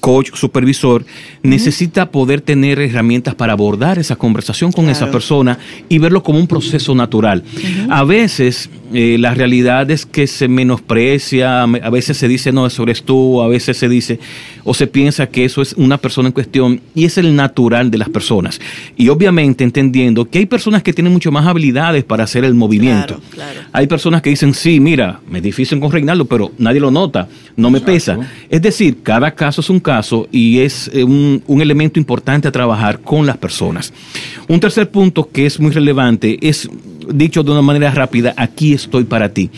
coach supervisor, necesita poder tener herramientas para abordar esa conversación con esa persona y verlo como un proceso natural. A veces eh, la realidad es que se menosprecia, me- a veces se dice no, eso eres tú, a veces se dice o se piensa que eso es una persona en cuestión y es el natural de las personas. Y obviamente entendiendo que hay personas que tienen mucho más habilidades para hacer el movimiento. Claro, claro. Hay personas que dicen, sí, mira, me es difícil con Reinaldo, pero nadie lo nota, no me pesa. Es decir, cada caso es un y es eh, un, un elemento importante a trabajar con las personas. Un tercer punto que es muy relevante es, dicho de una manera rápida, aquí estoy para ti.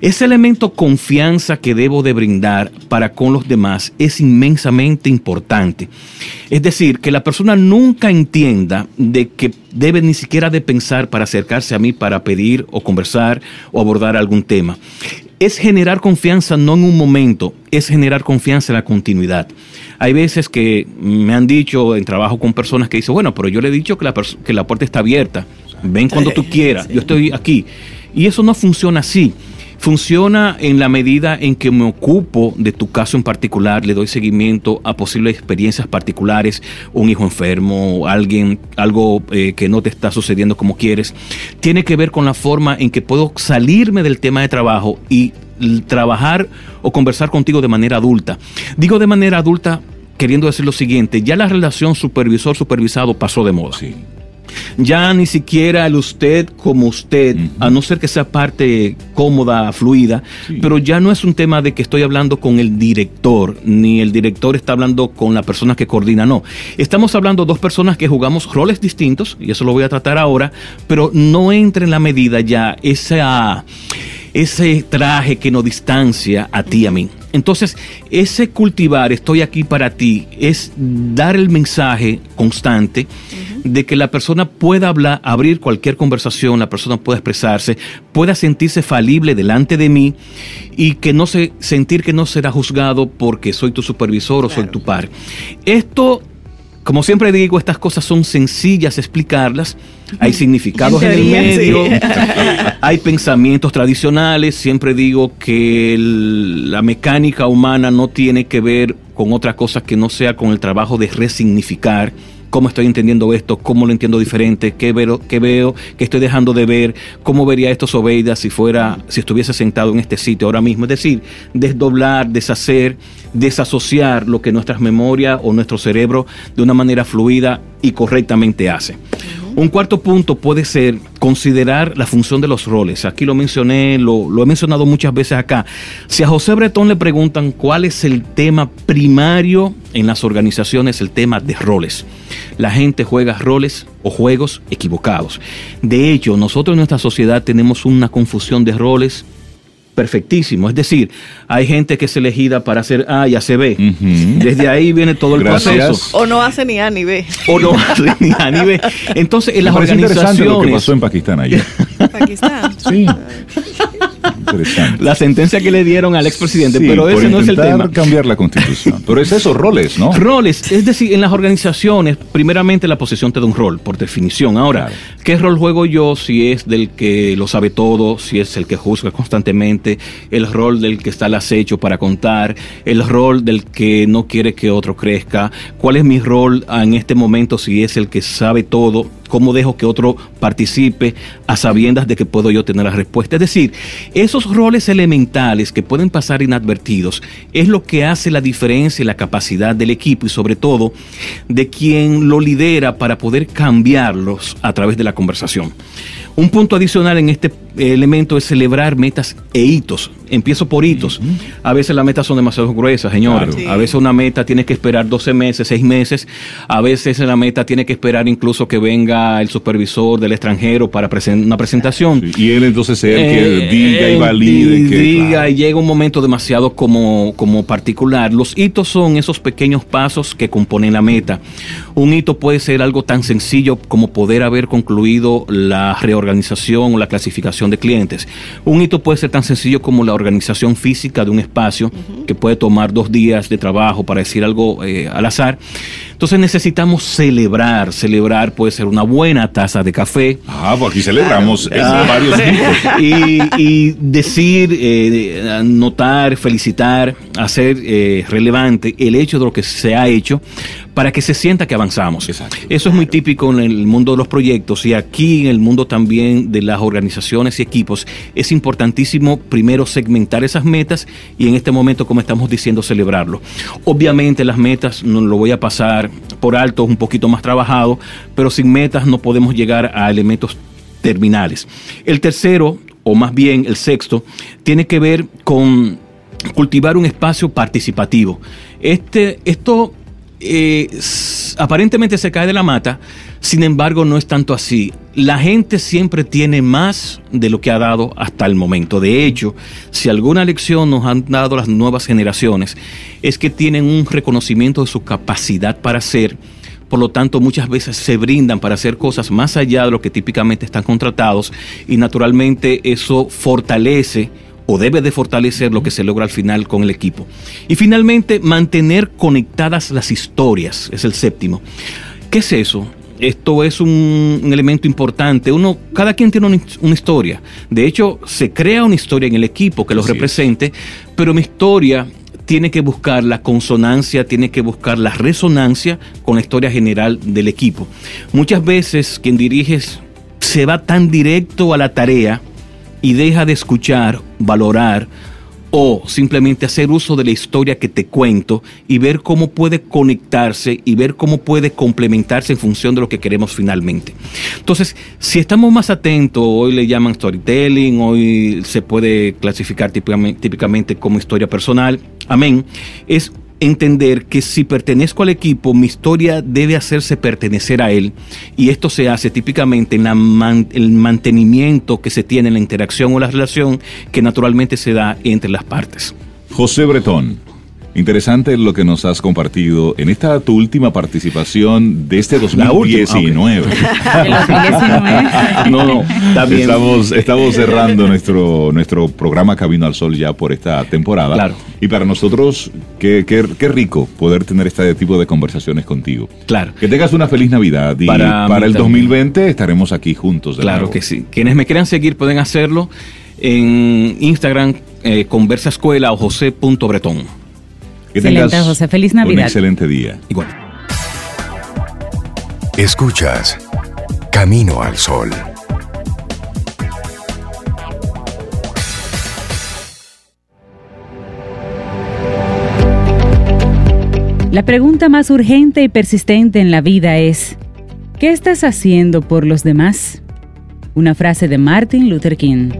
Ese elemento confianza que debo de brindar para con los demás es inmensamente importante. Es decir, que la persona nunca entienda de que debe ni siquiera de pensar para acercarse a mí para pedir o conversar o abordar algún tema. Es generar confianza no en un momento, es generar confianza en la continuidad. Hay veces que me han dicho en trabajo con personas que dicen, bueno, pero yo le he dicho que la, que la puerta está abierta, ven cuando tú quieras, yo estoy aquí. Y eso no funciona así. Funciona en la medida en que me ocupo de tu caso en particular, le doy seguimiento a posibles experiencias particulares, un hijo enfermo, alguien, algo eh, que no te está sucediendo como quieres. Tiene que ver con la forma en que puedo salirme del tema de trabajo y trabajar o conversar contigo de manera adulta. Digo de manera adulta queriendo decir lo siguiente, ya la relación supervisor-supervisado pasó de moda Sí. Ya ni siquiera el usted como usted, a no ser que sea parte cómoda, fluida, Sí. pero ya no es un tema de que estoy hablando con el director, ni el director está hablando con la persona que coordina, no. Estamos hablando dos personas que jugamos roles distintos, y eso lo voy a tratar ahora, pero no entra en la medida ya esa, ese traje que nos distancia a ti y a mí. Entonces, ese cultivar, estoy aquí para ti, es dar el mensaje constante de que la persona pueda hablar, abrir cualquier conversación, la persona pueda expresarse, pueda sentirse falible delante de mí y que no se sentir que no será juzgado porque soy tu supervisor o soy tu par. Esto como siempre digo, estas cosas son sencillas explicarlas. Hay significados en, el medio, sí. hay pensamientos tradicionales. Siempre digo que el- la mecánica humana no tiene que ver con otra cosa que no sea con el trabajo de resignificar cómo estoy entendiendo esto, cómo lo entiendo diferente, qué veo, qué veo, qué estoy dejando de ver, cómo vería esto Sobeida si fuera, si estuviese sentado en este sitio ahora mismo. Es decir, desdoblar, deshacer, desasociar lo que nuestras memorias o nuestro cerebro de una manera fluida y correctamente hace. Un cuarto punto puede ser considerar la función de los roles. Aquí lo mencioné, lo, he mencionado muchas veces acá. Si a José Bretón le preguntan cuál es el tema primario en las organizaciones, el tema de roles. La gente juega roles o juegos equivocados. De hecho, nosotros en nuestra sociedad tenemos una confusión de roles perfectísimo. Es decir, hay gente que es elegida para hacer A y hacer B. Desde ahí viene todo el Gracias. proceso. O no hace ni A ni B. O no, ni a nivel. Entonces, en Me las parece interesante lo que organizaciones. pasó en Pakistán ayer. Pakistán. Sí. Interesante. la sentencia que le dieron al expresidente, Sí, pero ese no es el tema. cambiar la constitución. Pero es eso, roles, ¿no? Roles, es decir, en las organizaciones, primeramente la posición te da un rol, por definición. Ahora, Claro. ¿qué rol juego yo si es del que lo sabe todo, si es el que juzga constantemente, el rol del que está al acecho para contar, el rol del que no quiere que otro crezca? ¿Cuál es mi rol en este momento si es el que sabe todo? ¿Cómo dejo que otro participe a sabiendas de que puedo yo tener la respuesta? Es decir, esos roles elementales que pueden pasar inadvertidos es lo que hace la diferencia y la capacidad del equipo y sobre todo de quien lo lidera para poder cambiarlos a través de la conversación. Un punto adicional en este elemento es celebrar metas e hitos. Empiezo por hitos. A veces las metas son demasiado gruesas, señores. Claro. A veces una meta tiene que esperar 12 meses, 6 meses. A veces la meta tiene que esperar incluso que venga el supervisor del extranjero para presen- una presentación. Y él entonces es el que Eh, diga y valide. que, diga claro. y llega un momento demasiado como, como particular. Los hitos son esos pequeños pasos que componen la meta. Un hito puede ser algo tan sencillo como poder haber concluido la reorganización o la clasificación de clientes. Un hito puede ser tan sencillo como la organización física de un espacio que puede tomar dos días de trabajo para decir algo eh, al azar. Entonces necesitamos celebrar. Celebrar puede ser una buena taza de café, Ah, pues aquí celebramos en Ah, varios hitos. y, y decir, eh, notar, felicitar, hacer eh, relevante el hecho de lo que se ha hecho para que se sienta que avanzamos. Exacto. Eso es muy típico en el mundo de los proyectos y aquí en el mundo también de las organizaciones y equipos. Es importantísimo primero segmentar esas metas y en este momento, como estamos diciendo, celebrarlo. Obviamente las metas no lo voy a pasar por alto, es un poquito más trabajado, pero sin metas no podemos llegar a elementos terminales. El tercero, o más bien el sexto, tiene que ver con cultivar un espacio participativo. Este, esto eh, aparentemente se cae de la mata, sin embargo no es tanto así. La gente siempre tiene más de lo que ha dado hasta el momento. De hecho, si alguna lección nos han dado las nuevas generaciones, es que tienen un reconocimiento de su capacidad para hacer por lo tanto, muchas veces se brindan para hacer cosas más allá de lo que típicamente están contratados y naturalmente eso fortalece o debe de fortalecer lo que se logra al final con el equipo. Y finalmente, mantener conectadas las historias, es el séptimo. ¿Qué es eso? Esto es un, un elemento importante. Uno, cada quien tiene una, una historia. De hecho, se crea una historia en el equipo que los represente, pero mi historia tiene que buscar la consonancia, tiene que buscar la resonancia con la historia general del equipo. Muchas veces quien dirige se va tan directo a la tarea y deja de escuchar, valorar o simplemente hacer uso de la historia que te cuento y ver cómo puede conectarse y ver cómo puede complementarse en función de lo que queremos finalmente. Entonces, si estamos más atentos, hoy le llaman storytelling, hoy se puede clasificar típicamente, como historia personal, amén, es entender que si pertenezco al equipo, mi historia debe hacerse pertenecer a él. Y esto se hace típicamente en el mantenimiento que se tiene en la interacción o la relación que naturalmente se da entre las partes. José Bretón, interesante lo que nos has compartido en esta tu última participación de este La última, 2019. De los 2019. No, no, bien. Estamos, estamos cerrando nuestro, nuestro programa Camino al Sol ya por esta temporada. Claro. Y para nosotros, qué, qué, qué rico poder tener este tipo de conversaciones contigo. Claro. Que tengas una feliz Navidad y Para para, el también. 2020 estaremos aquí juntos. de Claro nuevo. que sí. Quienes me quieran seguir pueden hacerlo en Instagram, eh, Conversa Escuela o josé.bretón. Que Excelente, tengas José. Feliz Un Navidad. excelente día. Igual. Escuchas Camino al Sol. La pregunta más urgente y persistente en la vida es, ¿qué estás haciendo por los demás? Una frase de Martin Luther King.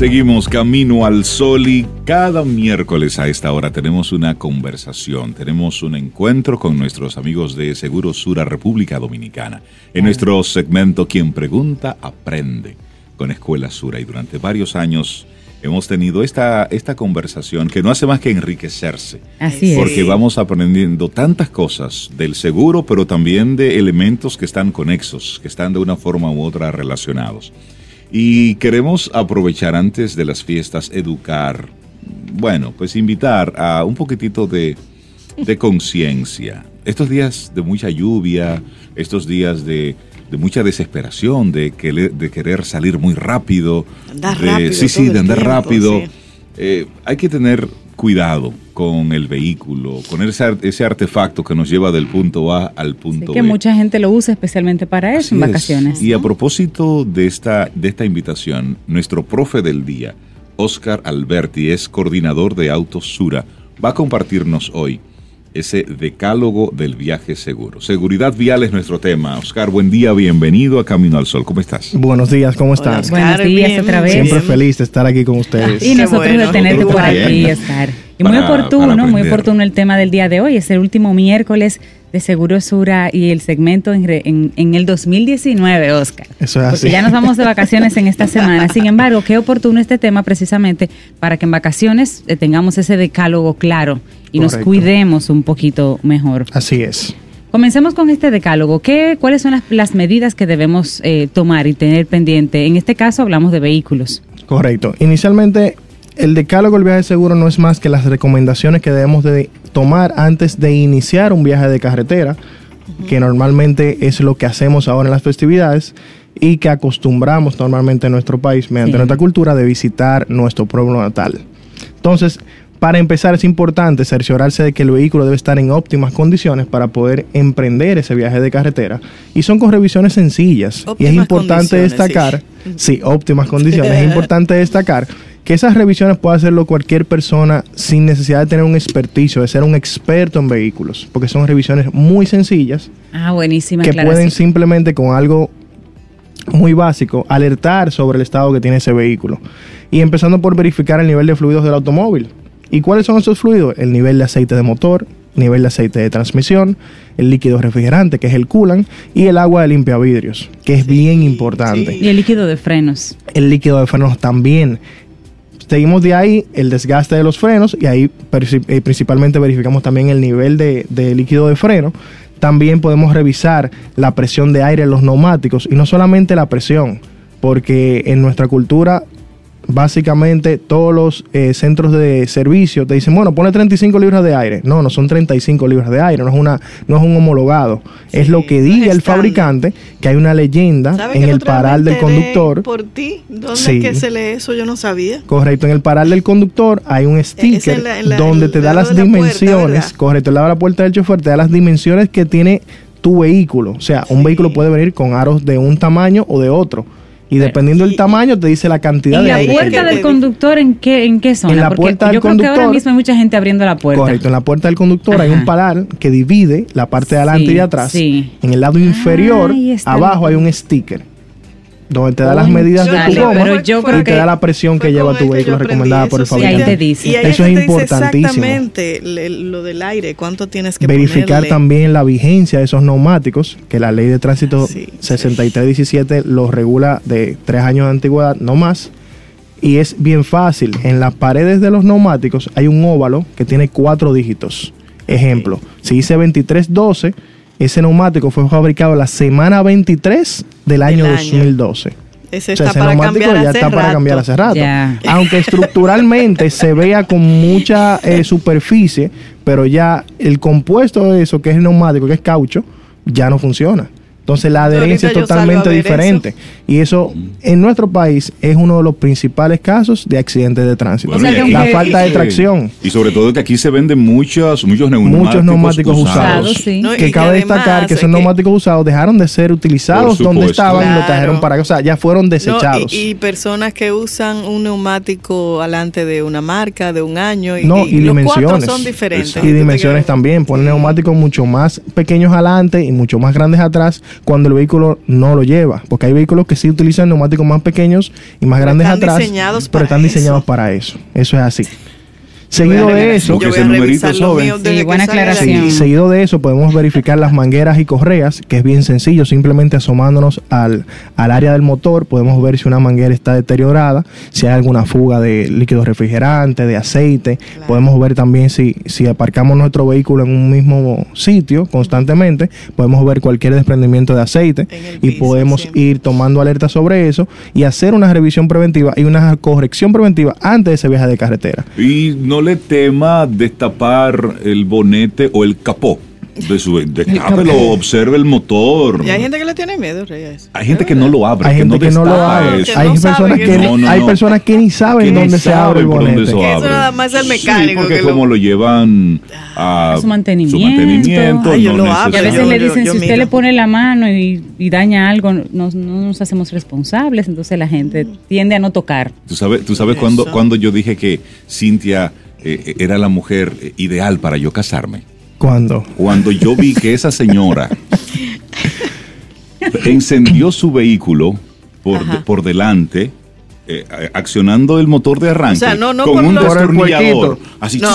Seguimos camino al sol y cada miércoles a esta hora tenemos una conversación, tenemos un encuentro con nuestros amigos de Seguro Sura República Dominicana. En nuestro segmento Quien Pregunta Aprende con Escuela Sura y durante varios años hemos tenido esta, esta conversación que no hace más que enriquecerse. Así es. Porque vamos aprendiendo tantas cosas del seguro, pero también de elementos que están conexos, que están de una forma u otra relacionados. Y queremos aprovechar antes de las fiestas, educar, bueno, pues invitar a un poquitito de, de conciencia. Estos días de mucha lluvia, estos días de, de mucha desesperación, de, que, de querer salir muy rápido. Andar de- rápido Sí, sí, de andar tiempo, rápido. sí. Eh, hay que tener cuidado con el vehículo, con ese, ar- ese artefacto que nos lleva del punto A al punto que B. mucha gente lo usa especialmente para eso Así en es. vacaciones. Y a propósito de esta, de esta invitación, nuestro profe del día, Oscar Alberti, es coordinador de Autos Sura, va a compartirnos hoy ese decálogo del viaje seguro. Seguridad vial es nuestro tema. Oscar, buen día, bienvenido a Camino al Sol. ¿Cómo estás? Buenos días, ¿cómo? Hola, Buenos días bien, otra vez. Siempre bien. feliz de estar aquí con ustedes. Y nosotros bueno. de tenerte por aquí. Oscar. Y muy Para- para oportuno, muy oportuno el tema del día de hoy. Es el último miércoles de Seguro Sura y el segmento en, re- en- en el 2019, Oscar. Eso es Porque así. ya nos vamos de vacaciones en esta semana. Sin embargo, qué oportuno este tema precisamente para que en vacaciones eh, tengamos ese decálogo claro y nos cuidemos un poquito mejor. Así es. Comencemos con este decálogo. ¿Qué, ¿Cuáles son las, las medidas que debemos eh, tomar y tener pendiente? En este caso hablamos de vehículos. Correcto. Inicialmente, el decálogo del viaje seguro no es más que las recomendaciones que debemos de tomar antes de iniciar un viaje de carretera, que normalmente es lo que hacemos ahora en las festividades y que acostumbramos normalmente en nuestro país, mediante Sí. nuestra cultura, de visitar nuestro pueblo natal. Entonces, para empezar es importante cerciorarse de que el vehículo debe estar en óptimas condiciones para poder emprender ese viaje de carretera. Y son con revisiones sencillas. y es importante destacar, sí. sí, óptimas condiciones. es importante destacar que esas revisiones puede hacerlo cualquier persona sin necesidad de tener un experticio, de ser un experto en vehículos, porque son revisiones muy sencillas Ah, buenísima que pueden simplemente con algo muy básico alertar sobre el estado que tiene ese vehículo. Y empezando por verificar el nivel de fluidos del automóvil. ¿Y cuáles son esos fluidos? El nivel de aceite de motor, nivel de aceite de transmisión, el líquido refrigerante, que es el coolant, y el agua de limpiavidrios, que es bien importante. Y el líquido de frenos. El líquido de frenos también. Seguimos de ahí el desgaste de los frenos y ahí eh, principalmente verificamos también el nivel de, de líquido de freno. También podemos revisar la presión de aire en los neumáticos y no solamente la presión, porque en nuestra cultura básicamente todos los eh, centros de servicio te dicen, bueno, pone 35 libras de aire. No, no son 35 libras de aire, no es, una, no es un homologado. es lo que diga el fabricante, que hay una leyenda ¿Sabe en el paral del conductor. Por ti, ¿dónde Sí. es que se lee eso? Yo no sabía. Correcto, en el paral del conductor hay un sticker en la- en la- donde te da las la dimensiones, correcto, al lado de la puerta del chofer te da las dimensiones que tiene tu vehículo. O sea, un vehículo puede venir con aros de un tamaño o de otro. Y dependiendo del y- tamaño te dice la cantidad ¿Y de la ahí aire. es puerta que del conductor en qué, en qué zona? En la Porque puerta del yo creo que ahora conductor- mismo hay mucha gente abriendo la puerta. Correcto, en la puerta del conductor hay un paral que divide la parte de adelante Sí, y de atrás. sí. En el lado inferior, abajo el- hay un sticker donde te da las medidas de tu goma pero yo creo y te da la presión que lleva tu vehículo recomendada por el sí. fabricante. Ahí te dice. Y ahí Eso es importantísimo. Exactamente lo del aire, cuánto tienes que verificar ponerle. también la vigencia de esos neumáticos, que la ley de tránsito Sí, 6317 los regula de tres años de antigüedad, no más. Y es bien fácil. En las paredes de los neumáticos hay un óvalo que tiene cuatro dígitos. Ejemplo, si dice 2312, ese neumático fue fabricado la semana 23 del año, año. 2012. Ese O sea, está ese para neumático ya está para cambiar hace rato. Aunque estructuralmente se vea con mucha eh, superficie, pero ya el compuesto de eso, que es el neumático, que es caucho, ya no funciona. Entonces la adherencia es totalmente diferente. Y eso en nuestro país es uno de los principales casos de accidentes de tránsito. O sea que la falta de tracción. Y sobre todo que aquí se venden muchos, muchos neumáticos, Muchos neumáticos usados. Usados, sí. No, y que cabe además destacar que es esos que- neumáticos usados dejaron de ser utilizados donde estaban y lo trajeron para acá. O sea, ya fueron No, desechados. y, y personas que usan un neumático alante de una marca, de un año. Y, No, y, los dimensiones. cuatro son diferentes. Exacto. Y dimensiones también. Ponen neumáticos mucho más pequeños adelante y mucho más grandes atrás cuando el vehículo no lo lleva. Porque hay vehículos que sí utilizan neumáticos más pequeños y más Pero grandes están atrás. pero están diseñados para eso. Eso es así. Seguido de eso, Sí, buena aclaración. seguido de eso podemos verificar las mangueras y correas, que es bien sencillo, simplemente asomándonos al, al área del motor, podemos ver si una manguera está deteriorada, si hay alguna fuga de líquido refrigerante, de aceite, Claro. podemos ver también si, si aparcamos nuestro vehículo en un mismo sitio constantemente, podemos ver cualquier desprendimiento de aceite y piso, podemos siempre. ir tomando alerta sobre eso y hacer una revisión preventiva y una corrección preventiva antes de ese viaje de carretera. Y no le tema destapar el bonete o el capó de su destápelo, observe el motor. Y hay gente que le tiene miedo, Rey, a eso. Hay gente que no lo abre, Hay que gente no que no lo abre. Hay no personas que no. No, hay personas que ni saben Que ni dónde se abre el bonete. eso Que eso abre. nada más es el Sí, mecánico porque que lo- como lo llevan a, su mantenimiento. su mantenimiento, Ay, yo no lo abro, Y a veces Yo- le yo- dicen, yo si usted miro. le pone la mano y, y daña algo, no, no nos hacemos responsables, entonces la gente tiende a no tocar. Tú sabes, tú sabes cuando, cuando yo dije que Cintia eh, era la mujer eh, ideal para yo casarme. ¿Cuándo? Cuando yo vi que esa señora encendió su vehículo por, Ajá. por delante, eh, accionando el motor de arranque O sea, no- no con con un destornillador. Así, No.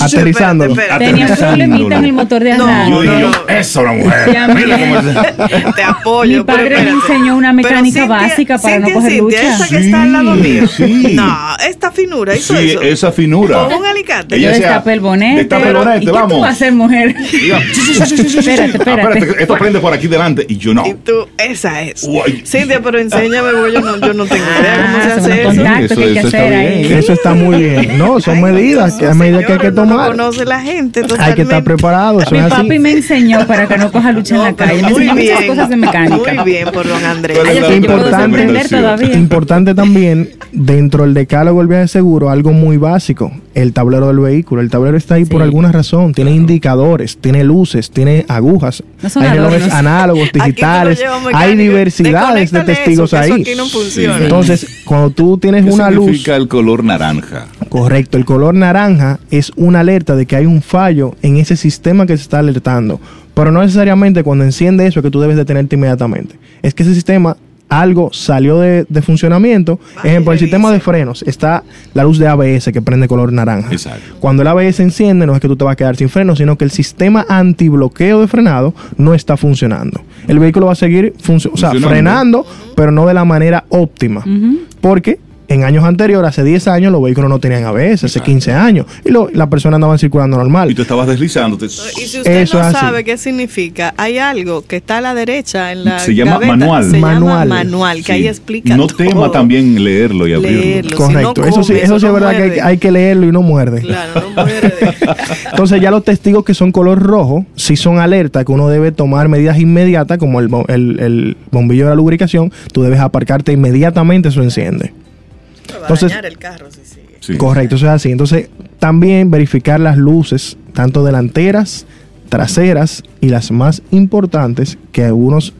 Espérate, Tenía un problemita en el motor de arranque. Yo no, yo, eso la mujer. Mira. Te apoyo. Mi padre pero me enseñó una mecánica Cintia- básica para no coger Cintia, lucha. Esa que está al lado mío. sí. No, esta finura hizo Sí, eso. esa finura. Con un alicate. Yo Ella destapé el bonete. destapa el bonete, ¿Y qué vamos. tú vas a hacer, mujer? Espérate, espérate. esto prende por aquí delante y yo no. Y tú, esa es. Cintia, pero enséñame, porque yo no, yo no tengo idea cómo Ah, se hace eso. contactos Eso- que hay que eso hacer ahí. Eso está muy bien. No, son Ay, medidas, no, que hay medidas que hay que señores, no tomar. conoce la gente hay que totalmente. estar preparado. Mi es papi así. me enseñó para que no coja lucha en No, la calle. Me muy enseñó muchas bien, cosas de mecánica. Muy bien por don Andrés. ¿Cuál es Ay, importante- todavía. Importante también, dentro del decálogo del viaje seguro, algo muy básico, el tablero del vehículo. El tablero está ahí por Sí. alguna razón, tiene indicadores, tiene luces, tiene agujas, No son hay relojes análogos, digitales, hay diversidades de testigos eso, ahí. aquí no funciona. Entonces, cuando tú tienes ¿Qué una luz, significa el color naranja? correcto, el color naranja es una alerta de que hay un fallo en ese sistema que se está alertando. Pero no necesariamente cuando enciende eso que tú debes detenerte inmediatamente. Es que ese sistema algo salió de, de funcionamiento. Vaya, Ejemplo, el sistema de frenos está la luz de ABS que prende color naranja. Exacto. Cuando el ABS enciende, no es que tú te vas a quedar sin freno, sino que el sistema antibloqueo de frenado no está funcionando. El vehículo va a seguir funcio- o sea, Funcionando. frenando, pero no de la manera óptima. Porque en años anteriores, hace 10 años, los vehículos no tenían ABS, hace 15 años, y lo- las personas andaban circulando normal. Y tú estabas deslizándote. Y si usted Eso no es así. sabe qué significa, hay algo que está a la derecha en la Se llama gaveta, manual. Se Manual. llama manual, que ahí explica No todo. tema también leerlo y abrirlo. Leerlo. si Correcto, no eso sí, come, eso sí eso es verdad que hay, hay que leerlo y no muerde. Claro, no muerde. Entonces ya los testigos que son color rojo, si son alerta que uno debe tomar medidas inmediatas, como el, bo- el- el bombillo de la lubricación, tú debes aparcarte inmediatamente, eso enciende. Va a Entonces- dañar el carro si sigue. Sí. Correcto, eso es así. Entonces también verificar las luces, tanto delanteras, traseras y las más importantes, que algunos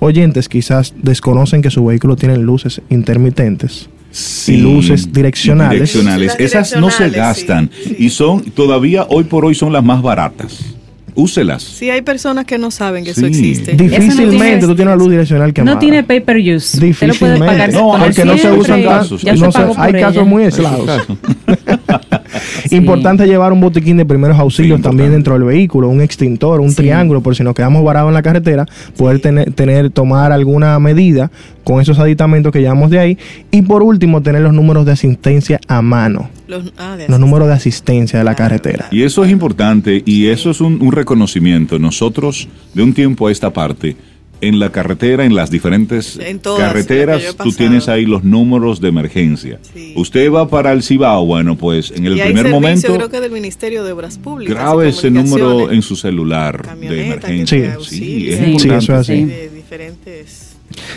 oyentes quizás desconocen que su vehículo tiene luces intermitentes. Sí, y luces direccionales. Esas no se gastan sí, sí. y son todavía hoy por hoy son las más baratas. Úselas. Sí, hay personas que no saben que eso existe. Difícilmente tú tienes una luz direccional que No tiene pay per use. Usted lo Difícilmente. pagar. No, porque no se usan casos. No se hay casos muy aislados. Sí. Importante llevar un botiquín de primeros auxilios Sí, también dentro del vehículo, un extintor, un Sí. triángulo, por si nos quedamos varados en la carretera, poder tener, tener, tomar alguna medida con esos aditamentos que llevamos de ahí. Y por último, tener los números de asistencia a mano, Los, ah, de los números de asistencia de la Claro, carretera. Y eso es importante y eso es un, un reconocimiento. Nosotros, de un tiempo a esta parte, en la carretera, en las diferentes En todas, lo carreteras, tú tienes ahí los números de emergencia. Sí. Usted va para el Cibao, bueno, pues en el y hay primer servicio, momento creo que del Ministerio de Obras Públicas. y grabe ese número en su celular de emergencia. Sí. Sí, es Sí. importante. Sí, eso es así. de diferentes...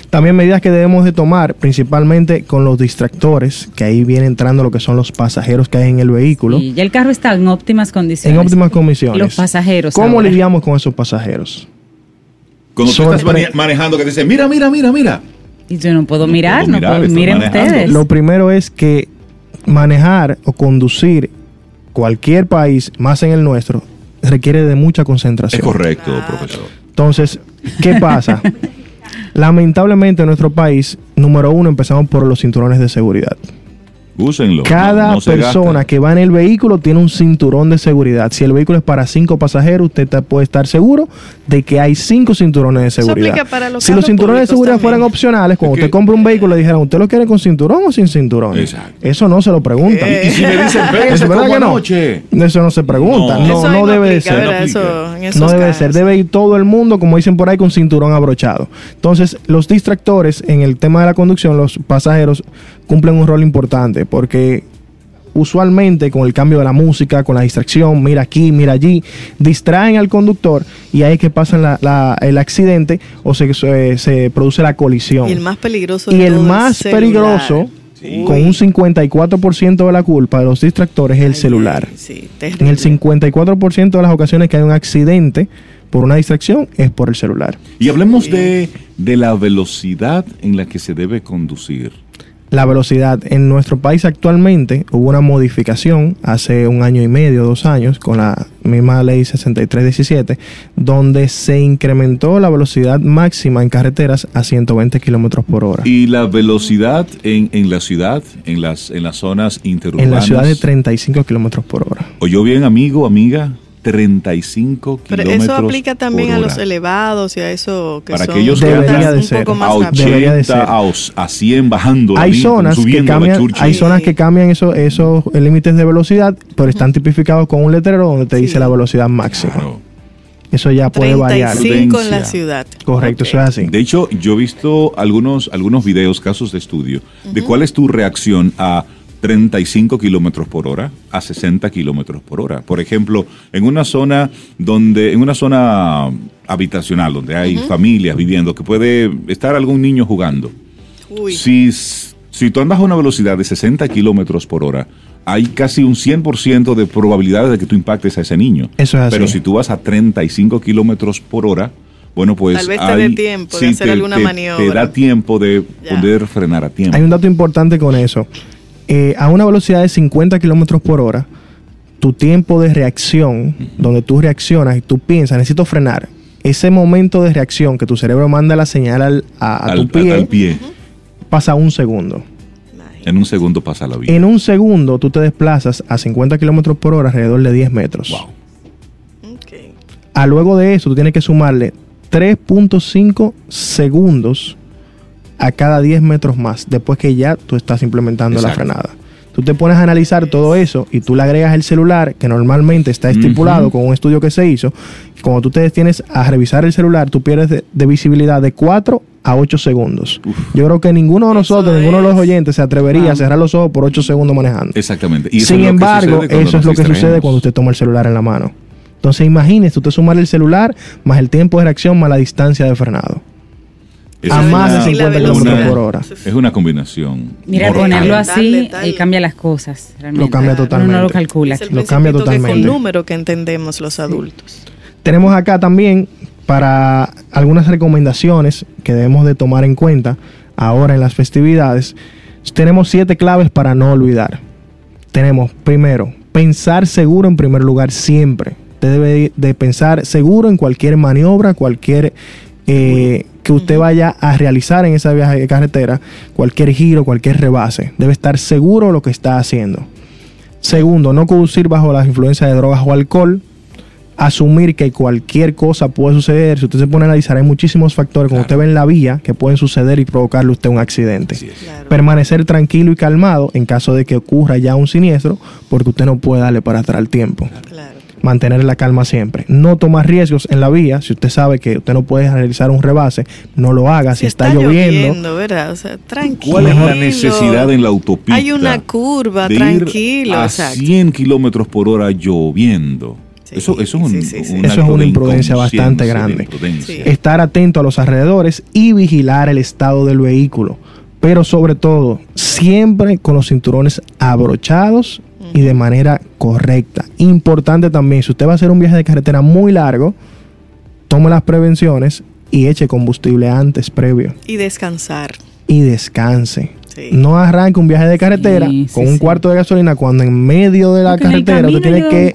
También medidas que debemos de tomar, principalmente con los distractores, que ahí viene entrando lo que son los pasajeros que hay en el vehículo, Y ya el carro está en óptimas condiciones. en óptimas condiciones. Los pasajeros. ¿Cómo ahora. lidiamos con esos pasajeros? Cuando tú estás mane- manejando que te dicen, mira, mira, mira, mira. Y yo no puedo No mirar, puedo no puedo. Miren manejando. ustedes. Lo primero es que manejar o conducir cualquier país, más en el nuestro, requiere de mucha concentración. Es correcto, Claro. profesor. Entonces, ¿qué pasa? Lamentablemente en nuestro país, número uno, empezamos por los cinturones de seguridad. Úsenlo. Cada no- no persona gasta. que va en el vehículo tiene un cinturón de seguridad. Si el vehículo es para cinco pasajeros, usted puede estar seguro de que hay cinco cinturones de seguridad. aplica para los si los cinturones de seguridad también. fueran opcionales, cuando Es que- usted compra un vehículo, le dijeran, ¿usted lo quiere con cinturón o sin cinturón? Exacto. Eso no se lo preguntan. Eh. Y si me dicen, ¿Es "Véngase verdad como que no? anoche". Eso no se pregunta. No. No, no, debe de ser. No debe de ser, debe ir todo el mundo, como dicen por ahí, con cinturón abrochado. Entonces, los distractores en el tema de la conducción, los pasajeros cumplen un rol importante porque usualmente con el cambio de la música, con la distracción, mira aquí, mira allí, distraen al conductor y ahí es que pasa la- la- el accidente o se, se, se produce la colisión. Y el más peligroso Y de el todo, más celular. peligroso, con un 54% de la culpa de los distractores, es el Ay, celular. Sí, En el 54% de las ocasiones que hay un accidente por una distracción es por el celular. Y hablemos de, de la velocidad en la que se debe conducir. La velocidad en nuestro país actualmente hubo una modificación hace un año y medio, dos años, con la misma ley 6317, donde se incrementó la velocidad máxima en carreteras a 120 kilómetros por hora. Y la velocidad en, en la ciudad, en las, en las zonas interurbanas. En la ciudad de 35 kilómetros por hora. ¿Oyó bien, amigo, amiga? 35 Pero kilómetros eso aplica también a los elevados y a eso que Para son aquellos que Debería rutas de un ser. poco a más rápido. Debería de 80, ser. a, os- a 100 bajando. la Hay Lincoln, zonas que subiendo la cambian, Churchill. hay zonas que cambian esos esos límites de velocidad, pero están tipificados con un letrero donde te dice Sí. la velocidad máxima. Claro. Eso ya puede variar. 35 en la ciudad. Correcto, Ok. eso es así. De hecho, yo he visto algunos, algunos videos, casos de estudio, de cuál es tu reacción a 35 kilómetros por hora, a 60 kilómetros por hora. Por ejemplo, en una zona donde, en una zona habitacional, donde hay familias viviendo, que puede estar algún niño jugando. Uy, Si, si tú andas a una velocidad de 60 kilómetros por hora, hay casi un 100% de probabilidades de que tú impactes a ese niño. Eso es así. Pero si tú vas a 35 kilómetros por hora, bueno, pues. Tal vez te hay- dé tiempo de hacer alguna te- maniobra. Te da tiempo de Ya. poder frenar a tiempo. Hay un dato importante con eso. Eh, a una velocidad de 50 kilómetros por hora, tu tiempo de reacción, donde tú reaccionas y tú piensas, necesito frenar, ese momento de reacción que tu cerebro manda la señal al, a, a al, tu pie, al pie. pasa un segundo. En un segundo pasa la vida. En un segundo tú te desplazas a 50 kilómetros por hora alrededor de 10 metros. Wow. Ok. A luego de eso, tú tienes que sumarle 3.5 segundos a cada 10 metros más, después que ya tú estás implementando la frenada. Tú te pones a analizar todo eso y tú le agregas el celular, que normalmente está estipulado con un estudio que se hizo. y Cuando tú te detienes a revisar el celular, tú pierdes de, de visibilidad de 4 a 8 segundos. Yo creo que ninguno de nosotros, ninguno de los es. oyentes se atrevería a cerrar los ojos por 8 segundos manejando. Exactamente. Y Sin embargo, eso es lo que sucede cuando usted toma el celular en la mano. Entonces imagínese usted sumar el celular más el tiempo de reacción más la distancia de frenado. Es a más de es la 50 kilómetros por hora. Es una combinación. Mira, mortal. ponerlo así dale. eh, cambia las cosas. realmente. Lo cambia Uno totalmente. no lo calcula. Es el Lo cambia que es totalmente. un número que entendemos los adultos. Tenemos acá también para algunas recomendaciones que debemos de tomar en cuenta ahora en las festividades. Tenemos siete claves para no olvidar. Tenemos primero, pensar seguro en primer lugar siempre. Usted debe de pensar seguro en cualquier maniobra, cualquier eh, que usted vaya a realizar en esa viaje de carretera, cualquier giro, cualquier rebase. Debe estar seguro de lo que está haciendo. Segundo, no conducir bajo la influencia de drogas o alcohol. Asumir que cualquier cosa puede suceder. Si usted se pone a analizar, hay muchísimos factores, como Claro. usted ve en la vía, que pueden suceder y provocarle a usted un accidente. Claro. Permanecer tranquilo y calmado en caso de que ocurra ya un siniestro, porque usted no puede darle para atrás el tiempo. Claro. Mantener la calma siempre. No tomar riesgos en la vía. Si usted sabe que usted no puede realizar un rebase, no lo haga. Si, está, lloviendo, ¿verdad? O sea, tranquilo. ¿Cuál es la necesidad en la autopista? Hay una curva, de ir tranquilo. a exacto. 100 kilómetros por hora lloviendo. Sí, eso, eso es un, sí, sí, sí. un Eso es una de imprudencia bastante grande. imprudencia. Sí. estar atento a los alrededores y vigilar el estado del vehículo. Pero sobre todo, siempre con los cinturones abrochados y de manera correcta. Importante también, si usted va a hacer un viaje de carretera muy largo, tome las prevenciones y eche combustible antes, previo. Y descansar. Y descanse. Sí. No arranque un viaje de carretera Sí, sí, con un sí. cuarto de gasolina cuando en medio de la Porque carretera usted tiene que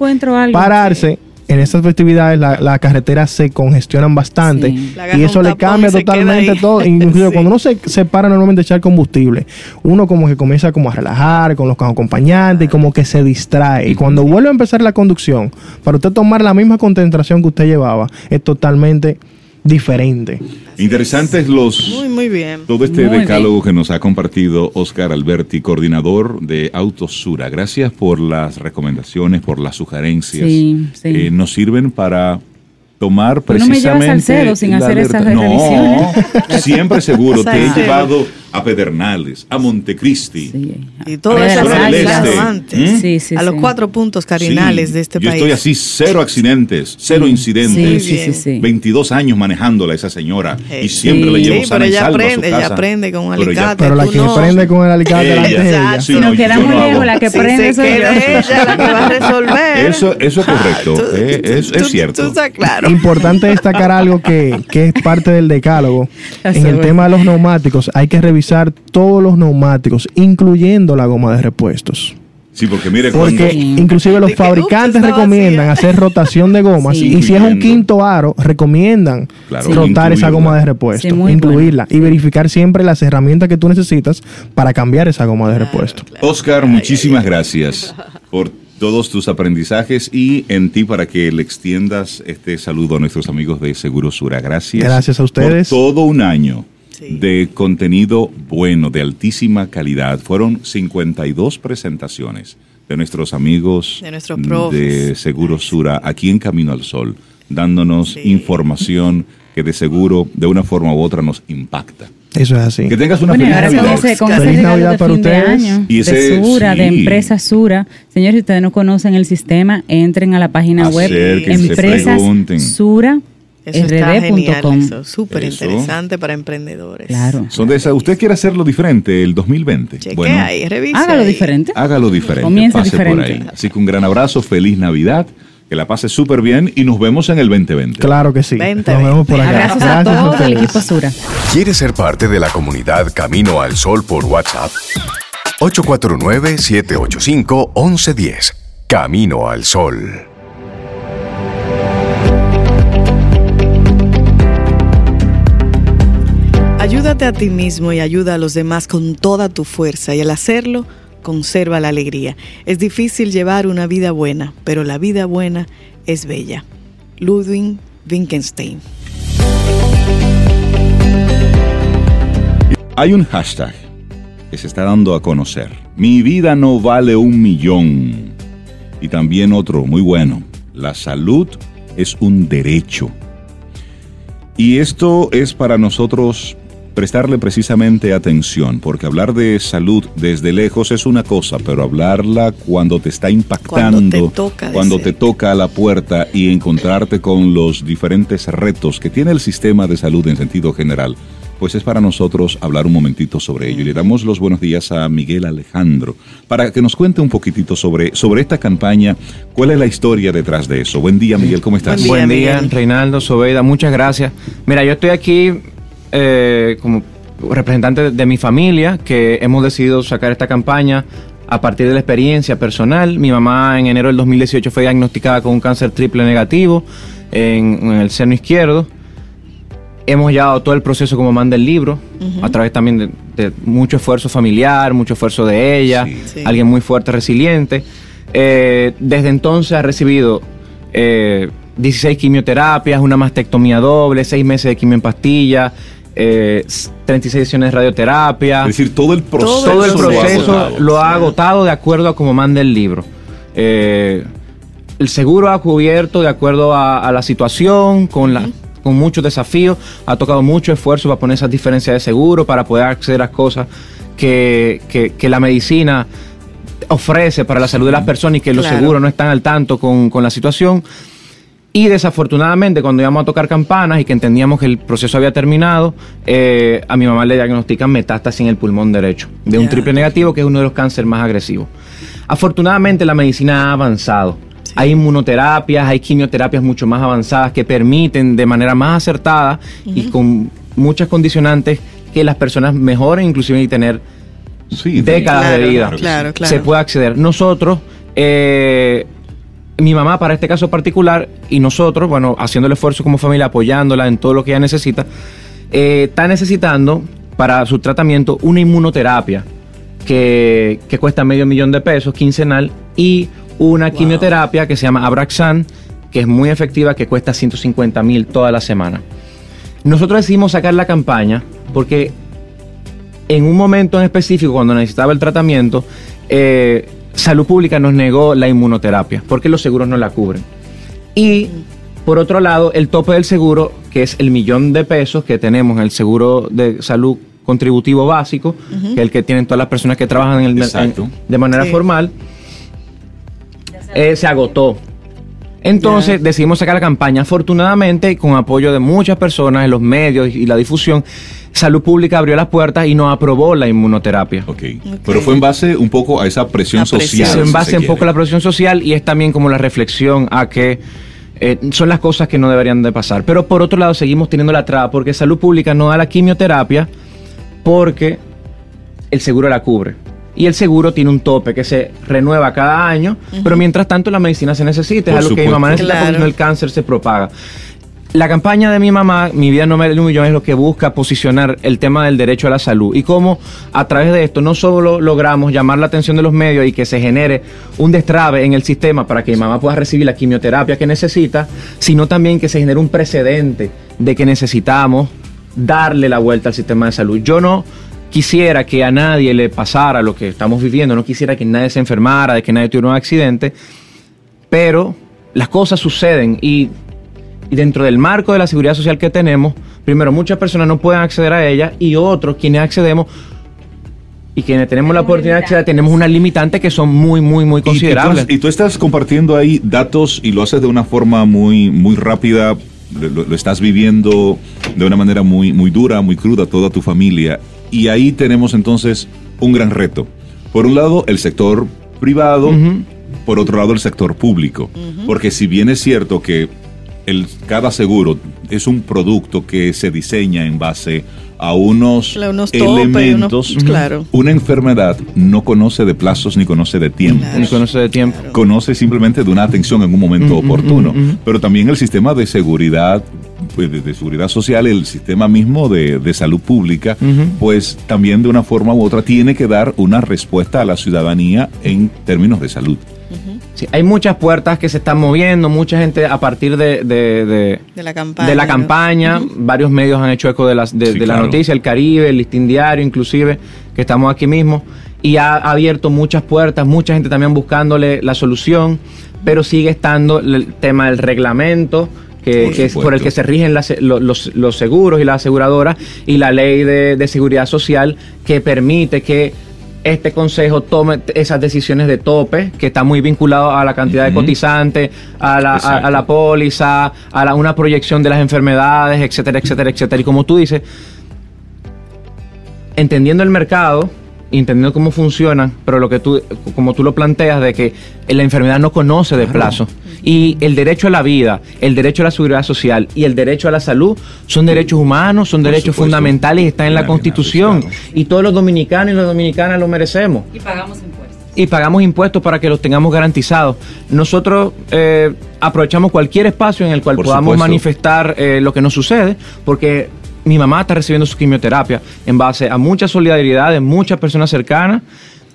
pararse, en estas festividades la- las carreteras se congestionan bastante Sí. Y eso le cambia totalmente todo. Inclusive Sí. cuando uno se, se para normalmente a echar combustible, uno como que comienza como a relajar con los acompañantes y como que se distrae. Y cuando vuelve a empezar la conducción, para usted tomar la misma concentración que usted llevaba, es totalmente diferente. Interesantes los Muy, muy bien. todo este Muy decálogo que nos ha compartido Oscar Alberti, coordinador de Autosura. Gracias por las recomendaciones, por las sugerencias. Sí, sí. Eh, nos sirven para tomar Tú no me llevas precisamente al Salcedo sin la hacer alerta. esas No, siempre seguro. Te he llevado a Pedernales, a Montecristi. Sí. Y todo A eso del este. antes. ¿Mm? Sí, sí, a los cuatro puntos cardinales Sí, de este yo país. estoy así, cero accidentes, cero Sí, incidentes. sí, sí, sí. 22 años manejándola esa señora Eh, y siempre sí. la llevo Sí, sana y salva a su aprende, ella casa. aprende con un Pero ella- alicate. Pero la que no. prende con el alicate Ella. de ella. Si no, nos yo quedamos no lejos, la que prende soy yo. ella la que va a resolver. Eso, eso es correcto, eh, es cierto. Tú estás claro. Importante destacar algo que, que es parte del decálogo. En el tema de los neumáticos, hay que revisar todos los neumáticos, incluyendo la goma de repuestos. Sí, porque mire, Porque cuando, inclusive los que, fabricantes ups, recomiendan vacía. hacer rotación de gomas Sí. y si es un quinto aro, recomiendan Claro, rotar esa goma de repuesto, Sí, incluirla y verificar siempre las herramientas que tú necesitas para cambiar esa goma de repuesto. Oscar, muchísimas gracias por todos tus aprendizajes y en ti para que le extiendas este saludo a nuestros amigos de Seguro Sura. Gracias. Gracias a ustedes. Por todo un año Sí. de contenido bueno, de altísima calidad. Fueron 52 presentaciones de nuestros amigos De nuestros profes. de Seguro Sura aquí en Camino al Sol, dándonos Sí. información que de seguro, de una forma u otra, nos impacta. Eso es así. Que tengas una Bueno, feliz Navidad. ese, con Feliz regalo Navidad de para fin de ustedes. año Y ese- de Sura, de empresa Sura. Señores, si ustedes no conocen el sistema, entren a la página web Acérquense, pregunten. Eso está genial, empresasura.rd.com. eso. Súper interesante para emprendedores. Claro. Son de esas. ¿Usted quiere hacerlo diferente el 2020? Cheque ahí, revise Hágalo ahí. diferente. hágalo diferente. Comience pase por diferente. ahí. Así que un gran abrazo, feliz Navidad, que la pase súper bien y nos vemos en el 2020. Claro que sí. Nos vemos por acá. Abrazos a Gracias todo el ustedes. equipo Sura. ¿Quieres ser parte de la comunidad Camino al Sol por WhatsApp? 849-785-1110. Camino al Sol. Ayúdate a ti mismo y ayuda a los demás con toda tu fuerza y al hacerlo, conserva la alegría. Es difícil llevar una vida buena, pero la vida buena es bella. Ludwig Wittgenstein. Hay un hashtag que se está dando a conocer. Mi vida no vale un millón. Y también otro muy bueno. La salud es un derecho. Y esto es para nosotros prestarle precisamente atención, porque hablar de salud desde lejos es una cosa, pero hablarla cuando te está impactando, Cuando te toca cuando te toca a la puerta y encontrarte con los diferentes retos que tiene el sistema de salud en sentido general, pues es para nosotros hablar un momentito sobre ello. Y le damos los buenos días a Miguel Alejandro para que nos cuente un poquitito sobre, sobre esta campaña, cuál es la historia detrás de eso. Buen día, Miguel, ¿cómo estás? Buen día, Buen día. Reinaldo, Sobeida, muchas gracias. Mira, yo estoy aquí eh, como representante de, mi familia, que hemos decidido sacar esta campaña a partir de la experiencia personal. Mi mamá en enero del 2018 fue diagnosticada con un cáncer triple negativo en, en el seno izquierdo. Hemos llevado todo el proceso como manda el libro, a través también de, de mucho esfuerzo familiar, mucho esfuerzo de ella, Sí. Sí. alguien muy fuerte, resiliente. Eh, desde entonces ha recibido eh, 16 quimioterapias, una mastectomía doble, 6 meses de quimio en pastilla, eh, 36 sesiones de radioterapia. Es decir, todo el proceso. Todo el lo ha proceso agotado. lo ha agotado de acuerdo a como manda el libro. Eh, el seguro ha cubierto de acuerdo a, a la situación, con, la, con muchos desafíos, ha tocado mucho esfuerzo para poner esas diferencias de seguro, para poder acceder a cosas que, que- que la medicina ofrece para la salud de las personas y que los Claro. seguros no están al tanto con, con la situación. Y desafortunadamente, cuando íbamos a tocar campanas y que entendíamos que el proceso había terminado, eh, a mi mamá le diagnostican metástasis en el pulmón derecho, de un triple negativo, que es uno de los cánceres más agresivos. Afortunadamente, la medicina ha avanzado. Hay inmunoterapias, hay quimioterapias mucho más avanzadas que permiten de manera más acertada y con muchas condicionantes que las personas mejoren, inclusive y tener Sí, décadas Claro, de vida. claro, claro. se puede acceder. Nosotros, eh, mi mamá, para este caso particular, y nosotros, bueno, haciendo el esfuerzo como familia, apoyándola en todo lo que ella necesita, eh, está necesitando para su tratamiento una inmunoterapia que, que cuesta medio millón de pesos quincenal y una quimioterapia que se llama Abraxan, que es muy efectiva, que cuesta 150 mil toda la semana. Nosotros decidimos sacar la campaña porque en un momento en específico, cuando necesitaba el tratamiento, eh, Salud Pública nos negó la inmunoterapia porque los seguros no la cubren. Y por otro lado, el tope del seguro, que es el millón de pesos que tenemos en el seguro de salud contributivo básico, que es el que tienen todas las personas que trabajan en el, en- de manera Sí. formal, eh, se agotó. Entonces decidimos sacar la campaña. Afortunadamente, con apoyo de muchas personas en los medios y la difusión, Salud Pública abrió las puertas y nos aprobó la inmunoterapia. Ok. Pero fue en base un poco a esa presión social. Es en base se un poco a la presión social y es también como la reflexión a que eh, son las cosas que no deberían de pasar. Pero por otro lado seguimos teniendo la traba porque Salud Pública no da la quimioterapia porque el seguro la cubre. Y el seguro tiene un tope que se renueva cada año, pero mientras tanto la medicina se necesita, es algo que mi mamá necesita porque Claro. no el cáncer se propaga. La campaña de mi mamá, Mi vida no me un millón, es lo que busca posicionar el tema del derecho a la salud y cómo a través de esto no solo logramos llamar la atención de los medios y que se genere un destrabe en el sistema para que mi mamá pueda recibir la quimioterapia que necesita, sino también que se genere un precedente de que necesitamos darle la vuelta al sistema de salud. Yo no quisiera que a nadie le pasara lo que estamos viviendo, no quisiera que nadie se enfermara, de que nadie tuviera un accidente, pero las cosas suceden y, y dentro del marco de la seguridad social que tenemos, primero muchas personas no pueden acceder a ella y otros quienes accedemos y quienes tenemos la oportunidad de acceder tenemos unas limitantes que son muy, muy, muy Y- y tú- considerables. Y, tú estás compartiendo ahí datos y lo haces de una forma muy, muy rápida, lo, lo estás viviendo de una manera muy, muy dura, muy cruda, toda tu familia. Y ahí tenemos entonces un gran reto. Por un lado, el sector privado, por otro lado, el sector público. Porque si bien es cierto que el, cada seguro es un producto que se diseña en base a unos, Claro, unos topes, elementos, unos- claro. una enfermedad no conoce de plazos ni conoce de tiempo Claro. Ni conoce de tiempo. conoce simplemente de una atención en un momento oportuno. Pero también el sistema de seguridad, pues, de, de seguridad social, el sistema mismo de, de salud pública, pues también de una forma u otra tiene que dar una respuesta a la ciudadanía en términos de salud. Sí, hay muchas puertas que se están moviendo, mucha gente a partir de, de- de- De la campaña. de la ¿no? campaña, varios medios han hecho eco de, las, de, Sí, de la claro. noticia, el Caribe, el Listín Diario, inclusive, que estamos aquí mismo, y ha abierto muchas puertas, mucha gente también buscándole la solución, pero sigue estando el tema del reglamento. Que, Por que es por el que se rigen las- los, los seguros y las aseguradoras y la ley de, de seguridad social que permite que este consejo tome esas decisiones de tope, que está muy vinculado a la cantidad de cotizantes, a la, a, a la póliza, a la- una proyección de las enfermedades, etcétera, etcétera, etcétera. Y como tú dices, entendiendo el mercado, entendiendo cómo funciona, pero lo que tú, como tú lo planteas, de que la enfermedad no conoce de plazo. Y el derecho a la vida, el derecho a la seguridad social y el derecho a la salud son derechos humanos, son Por derechos supuesto. fundamentales y están en la Constitución. claro. Y todos los dominicanos y las dominicanas lo merecemos Y pagamos impuestos. y pagamos impuestos para que los tengamos garantizados. Nosotros eh, aprovechamos cualquier espacio en el cual Por podamos supuesto. manifestar eh, lo que nos sucede, porque mi mamá está recibiendo su quimioterapia en base a mucha solidaridad de muchas personas cercanas,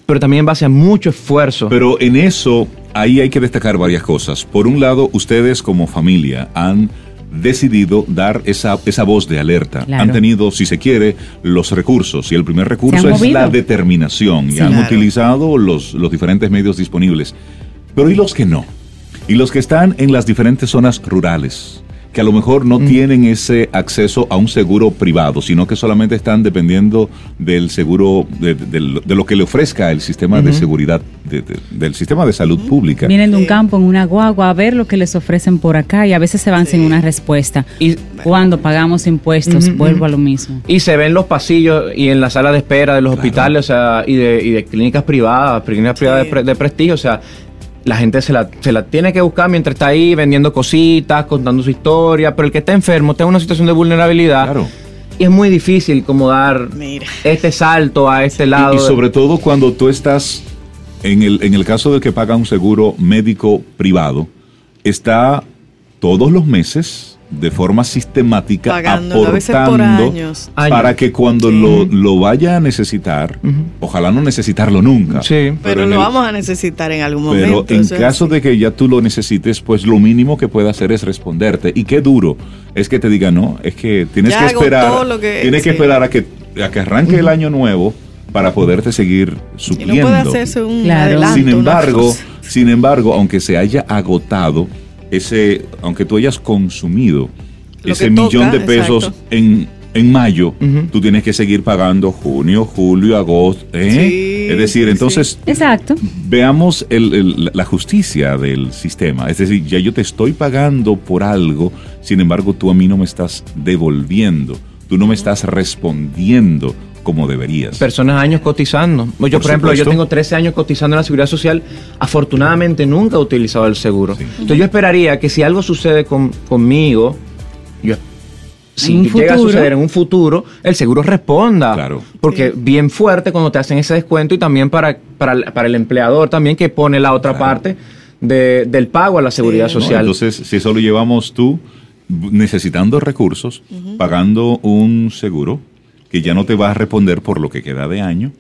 pero también en base a mucho esfuerzo. Pero en eso, ahí hay que destacar varias cosas. Por un lado, ustedes como familia han decidido dar esa, esa voz de alerta. Claro. Han tenido, si se quiere, los recursos. Y el primer recurso es la determinación. Y han Claro. utilizado los, los diferentes medios disponibles. Pero ¿y los que no? Y los que están en las diferentes zonas rurales, que a lo mejor no tienen ese acceso a un seguro privado, sino que solamente están dependiendo del seguro, de, de- de lo que le ofrezca el sistema de seguridad, de- de- del sistema de salud pública. Vienen de un campo en una guagua a ver lo que les ofrecen por acá y a veces se van sin una respuesta. Y- Cuando pagamos impuestos, vuelvo a lo mismo. Y se ven los pasillos y en la sala de espera de los hospitales, o sea, y de, y de clínicas privadas, clínicas privadas de, pre- de prestigio, o sea, la gente se la, se la tiene que buscar mientras está ahí vendiendo cositas, contando su historia, pero el que está enfermo está en una situación de vulnerabilidad Claro. y es muy difícil como dar Mira. este salto a este lado. Y, y sobre todo cuando tú estás en el, en el caso de que paga un seguro médico privado, está todos los meses de forma sistemática Pagándolo, a veces por aportando años. para que cuando Sí. lo, lo vaya a necesitar, ojalá no necesitarlo nunca. Sí. Pero en lo el- vamos a necesitar en algún pero momento. en eso es caso de que ya tú lo necesites, pues lo mínimo que puede hacer es responderte. Y qué duro es que te diga, no, es que tienes Ya que esperar, lo que- tienes que esperar a que, a que arranque el año nuevo para poderte seguir Y supliendo. no puede hacerse un Claro. adelanto, Sin embargo, sin embargo, aunque se haya agotado ese, aunque tú hayas consumido Lo ese toca, millón de pesos exacto. en, en mayo, tú tienes que seguir pagando junio, julio, agosto. ¿eh? Sí, es decir, sí. entonces Exacto. veamos el- el- la justicia del sistema. Es decir, ya yo te estoy pagando por algo, sin embargo tú a mí no me estás devolviendo, tú no me estás respondiendo como deberías. Personas años cotizando. Yo, por, Por ejemplo, yo tengo 13 años cotizando en la seguridad social. Afortunadamente nunca he utilizado el seguro. Sí. Entonces yo esperaría que si algo sucede con- conmigo, yo, si llega a suceder en un futuro, el seguro responda. Claro. Porque bien fuerte cuando te hacen ese descuento y también para, para, el- para el empleador también que pone la otra Claro. parte de- del pago a la seguridad Sí. ¿no? social. Entonces, si eso lo llevamos tú necesitando recursos, pagando un seguro que ya no te va a responder por lo que queda de año.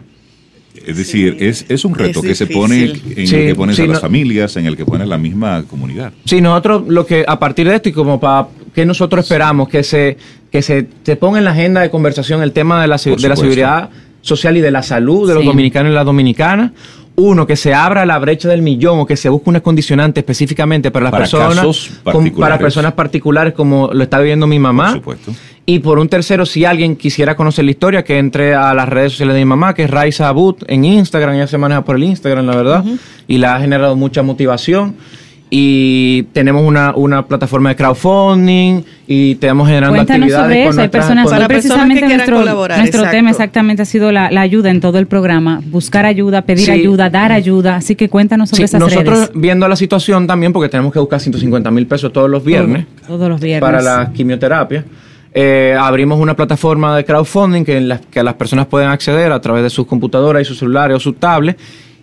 Es decir, es, es un reto Es que se pone en Sí, el que pones sí, a las no- familias, en el que pones la misma comunidad. Sí, nosotros lo que a partir de esto y como para que nosotros esperamos que se que se, se ponga en la agenda de conversación el tema de la, de la seguridad social y de la salud de los dominicanos y las dominicanas. Uno, que se abra la brecha del millón o que se busque una condicionante específicamente para las Para personas, casos con- para personas particulares como lo está viviendo mi mamá. Por supuesto. Y por un tercero, si alguien quisiera conocer la historia, que entre a las redes sociales de mi mamá, que es Raiza Abut en Instagram, ella se maneja por el Instagram, la verdad, y la ha generado mucha motivación. Y tenemos una, una plataforma de crowdfunding y tenemos generando Cuéntanos actividades sobre con eso. Hay nuestras- personas, con- Para personas precisamente que nuestro, colaborar, nuestro exacto. tema exactamente ha sido la, la ayuda en todo el programa, buscar ayuda, pedir Sí. ayuda, dar ayuda. Así que cuéntanos sobre Sí, esas nosotros redes. viendo la situación también, porque tenemos que buscar 150 mil pesos todos los viernes. Todo- todos los viernes. para la quimioterapia. Eh, abrimos una plataforma de crowdfunding que, en la que las personas pueden acceder a través de sus computadoras y sus celulares o sus tablets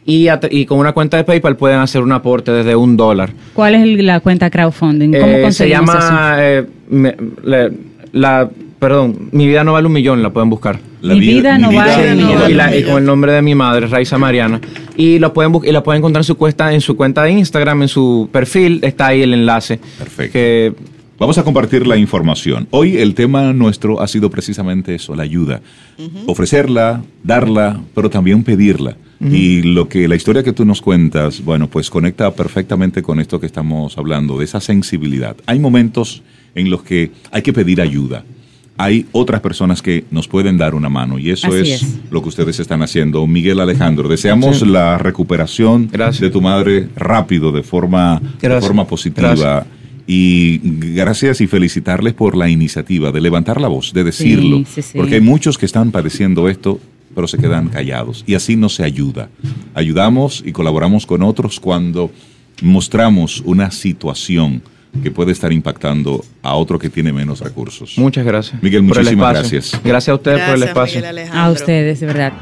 y, a- y con una cuenta de PayPal pueden hacer un aporte desde un dólar. ¿Cuál es la cuenta crowdfunding? ¿Cómo Eh, se llama, eh, me- le- la, perdón, Mi vida no vale un millón, la pueden buscar. Mi vida no vale un millón. y, la- y con el nombre de mi madre, Raiza Mariana. Y lo pueden y la pueden encontrar en su cuenta, en su cuenta de Instagram, en su perfil, está ahí el enlace. Perfecto. Que Vamos a compartir la información. Hoy el tema nuestro ha sido precisamente eso, la ayuda. Ofrecerla, darla, pero también pedirla. Y lo que la historia que tú nos cuentas, bueno, pues conecta perfectamente con esto que estamos hablando, de esa sensibilidad. Hay momentos en los que hay que pedir ayuda. Hay otras personas que nos pueden dar una mano y eso es, es. lo que ustedes están haciendo. Miguel Alejandro, deseamos la recuperación Gracias. de tu madre rápido, de forma, de forma positiva. Gracias. Y gracias y felicitarles por la iniciativa de levantar la voz, de decirlo. Sí, sí, sí. Porque hay muchos que están padeciendo esto, pero se quedan callados. Y así no se ayuda. Ayudamos y colaboramos con otros cuando mostramos una situación que puede estar impactando a otro que tiene menos recursos. Muchas gracias. Miguel, muchísimas gracias. Gracias a ustedes por el espacio. A ustedes, de verdad.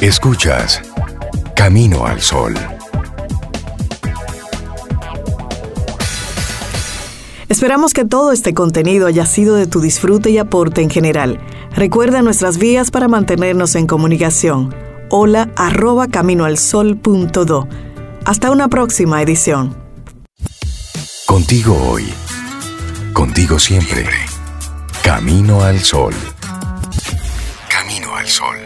Escuchas Camino al Sol. Esperamos que todo este contenido haya sido de tu disfrute y aporte en general. Recuerda nuestras vías para mantenernos en comunicación. Hola arroba caminoalsol.do. Hasta una próxima edición. Contigo hoy. Contigo siempre. Camino al Sol. Camino al Sol.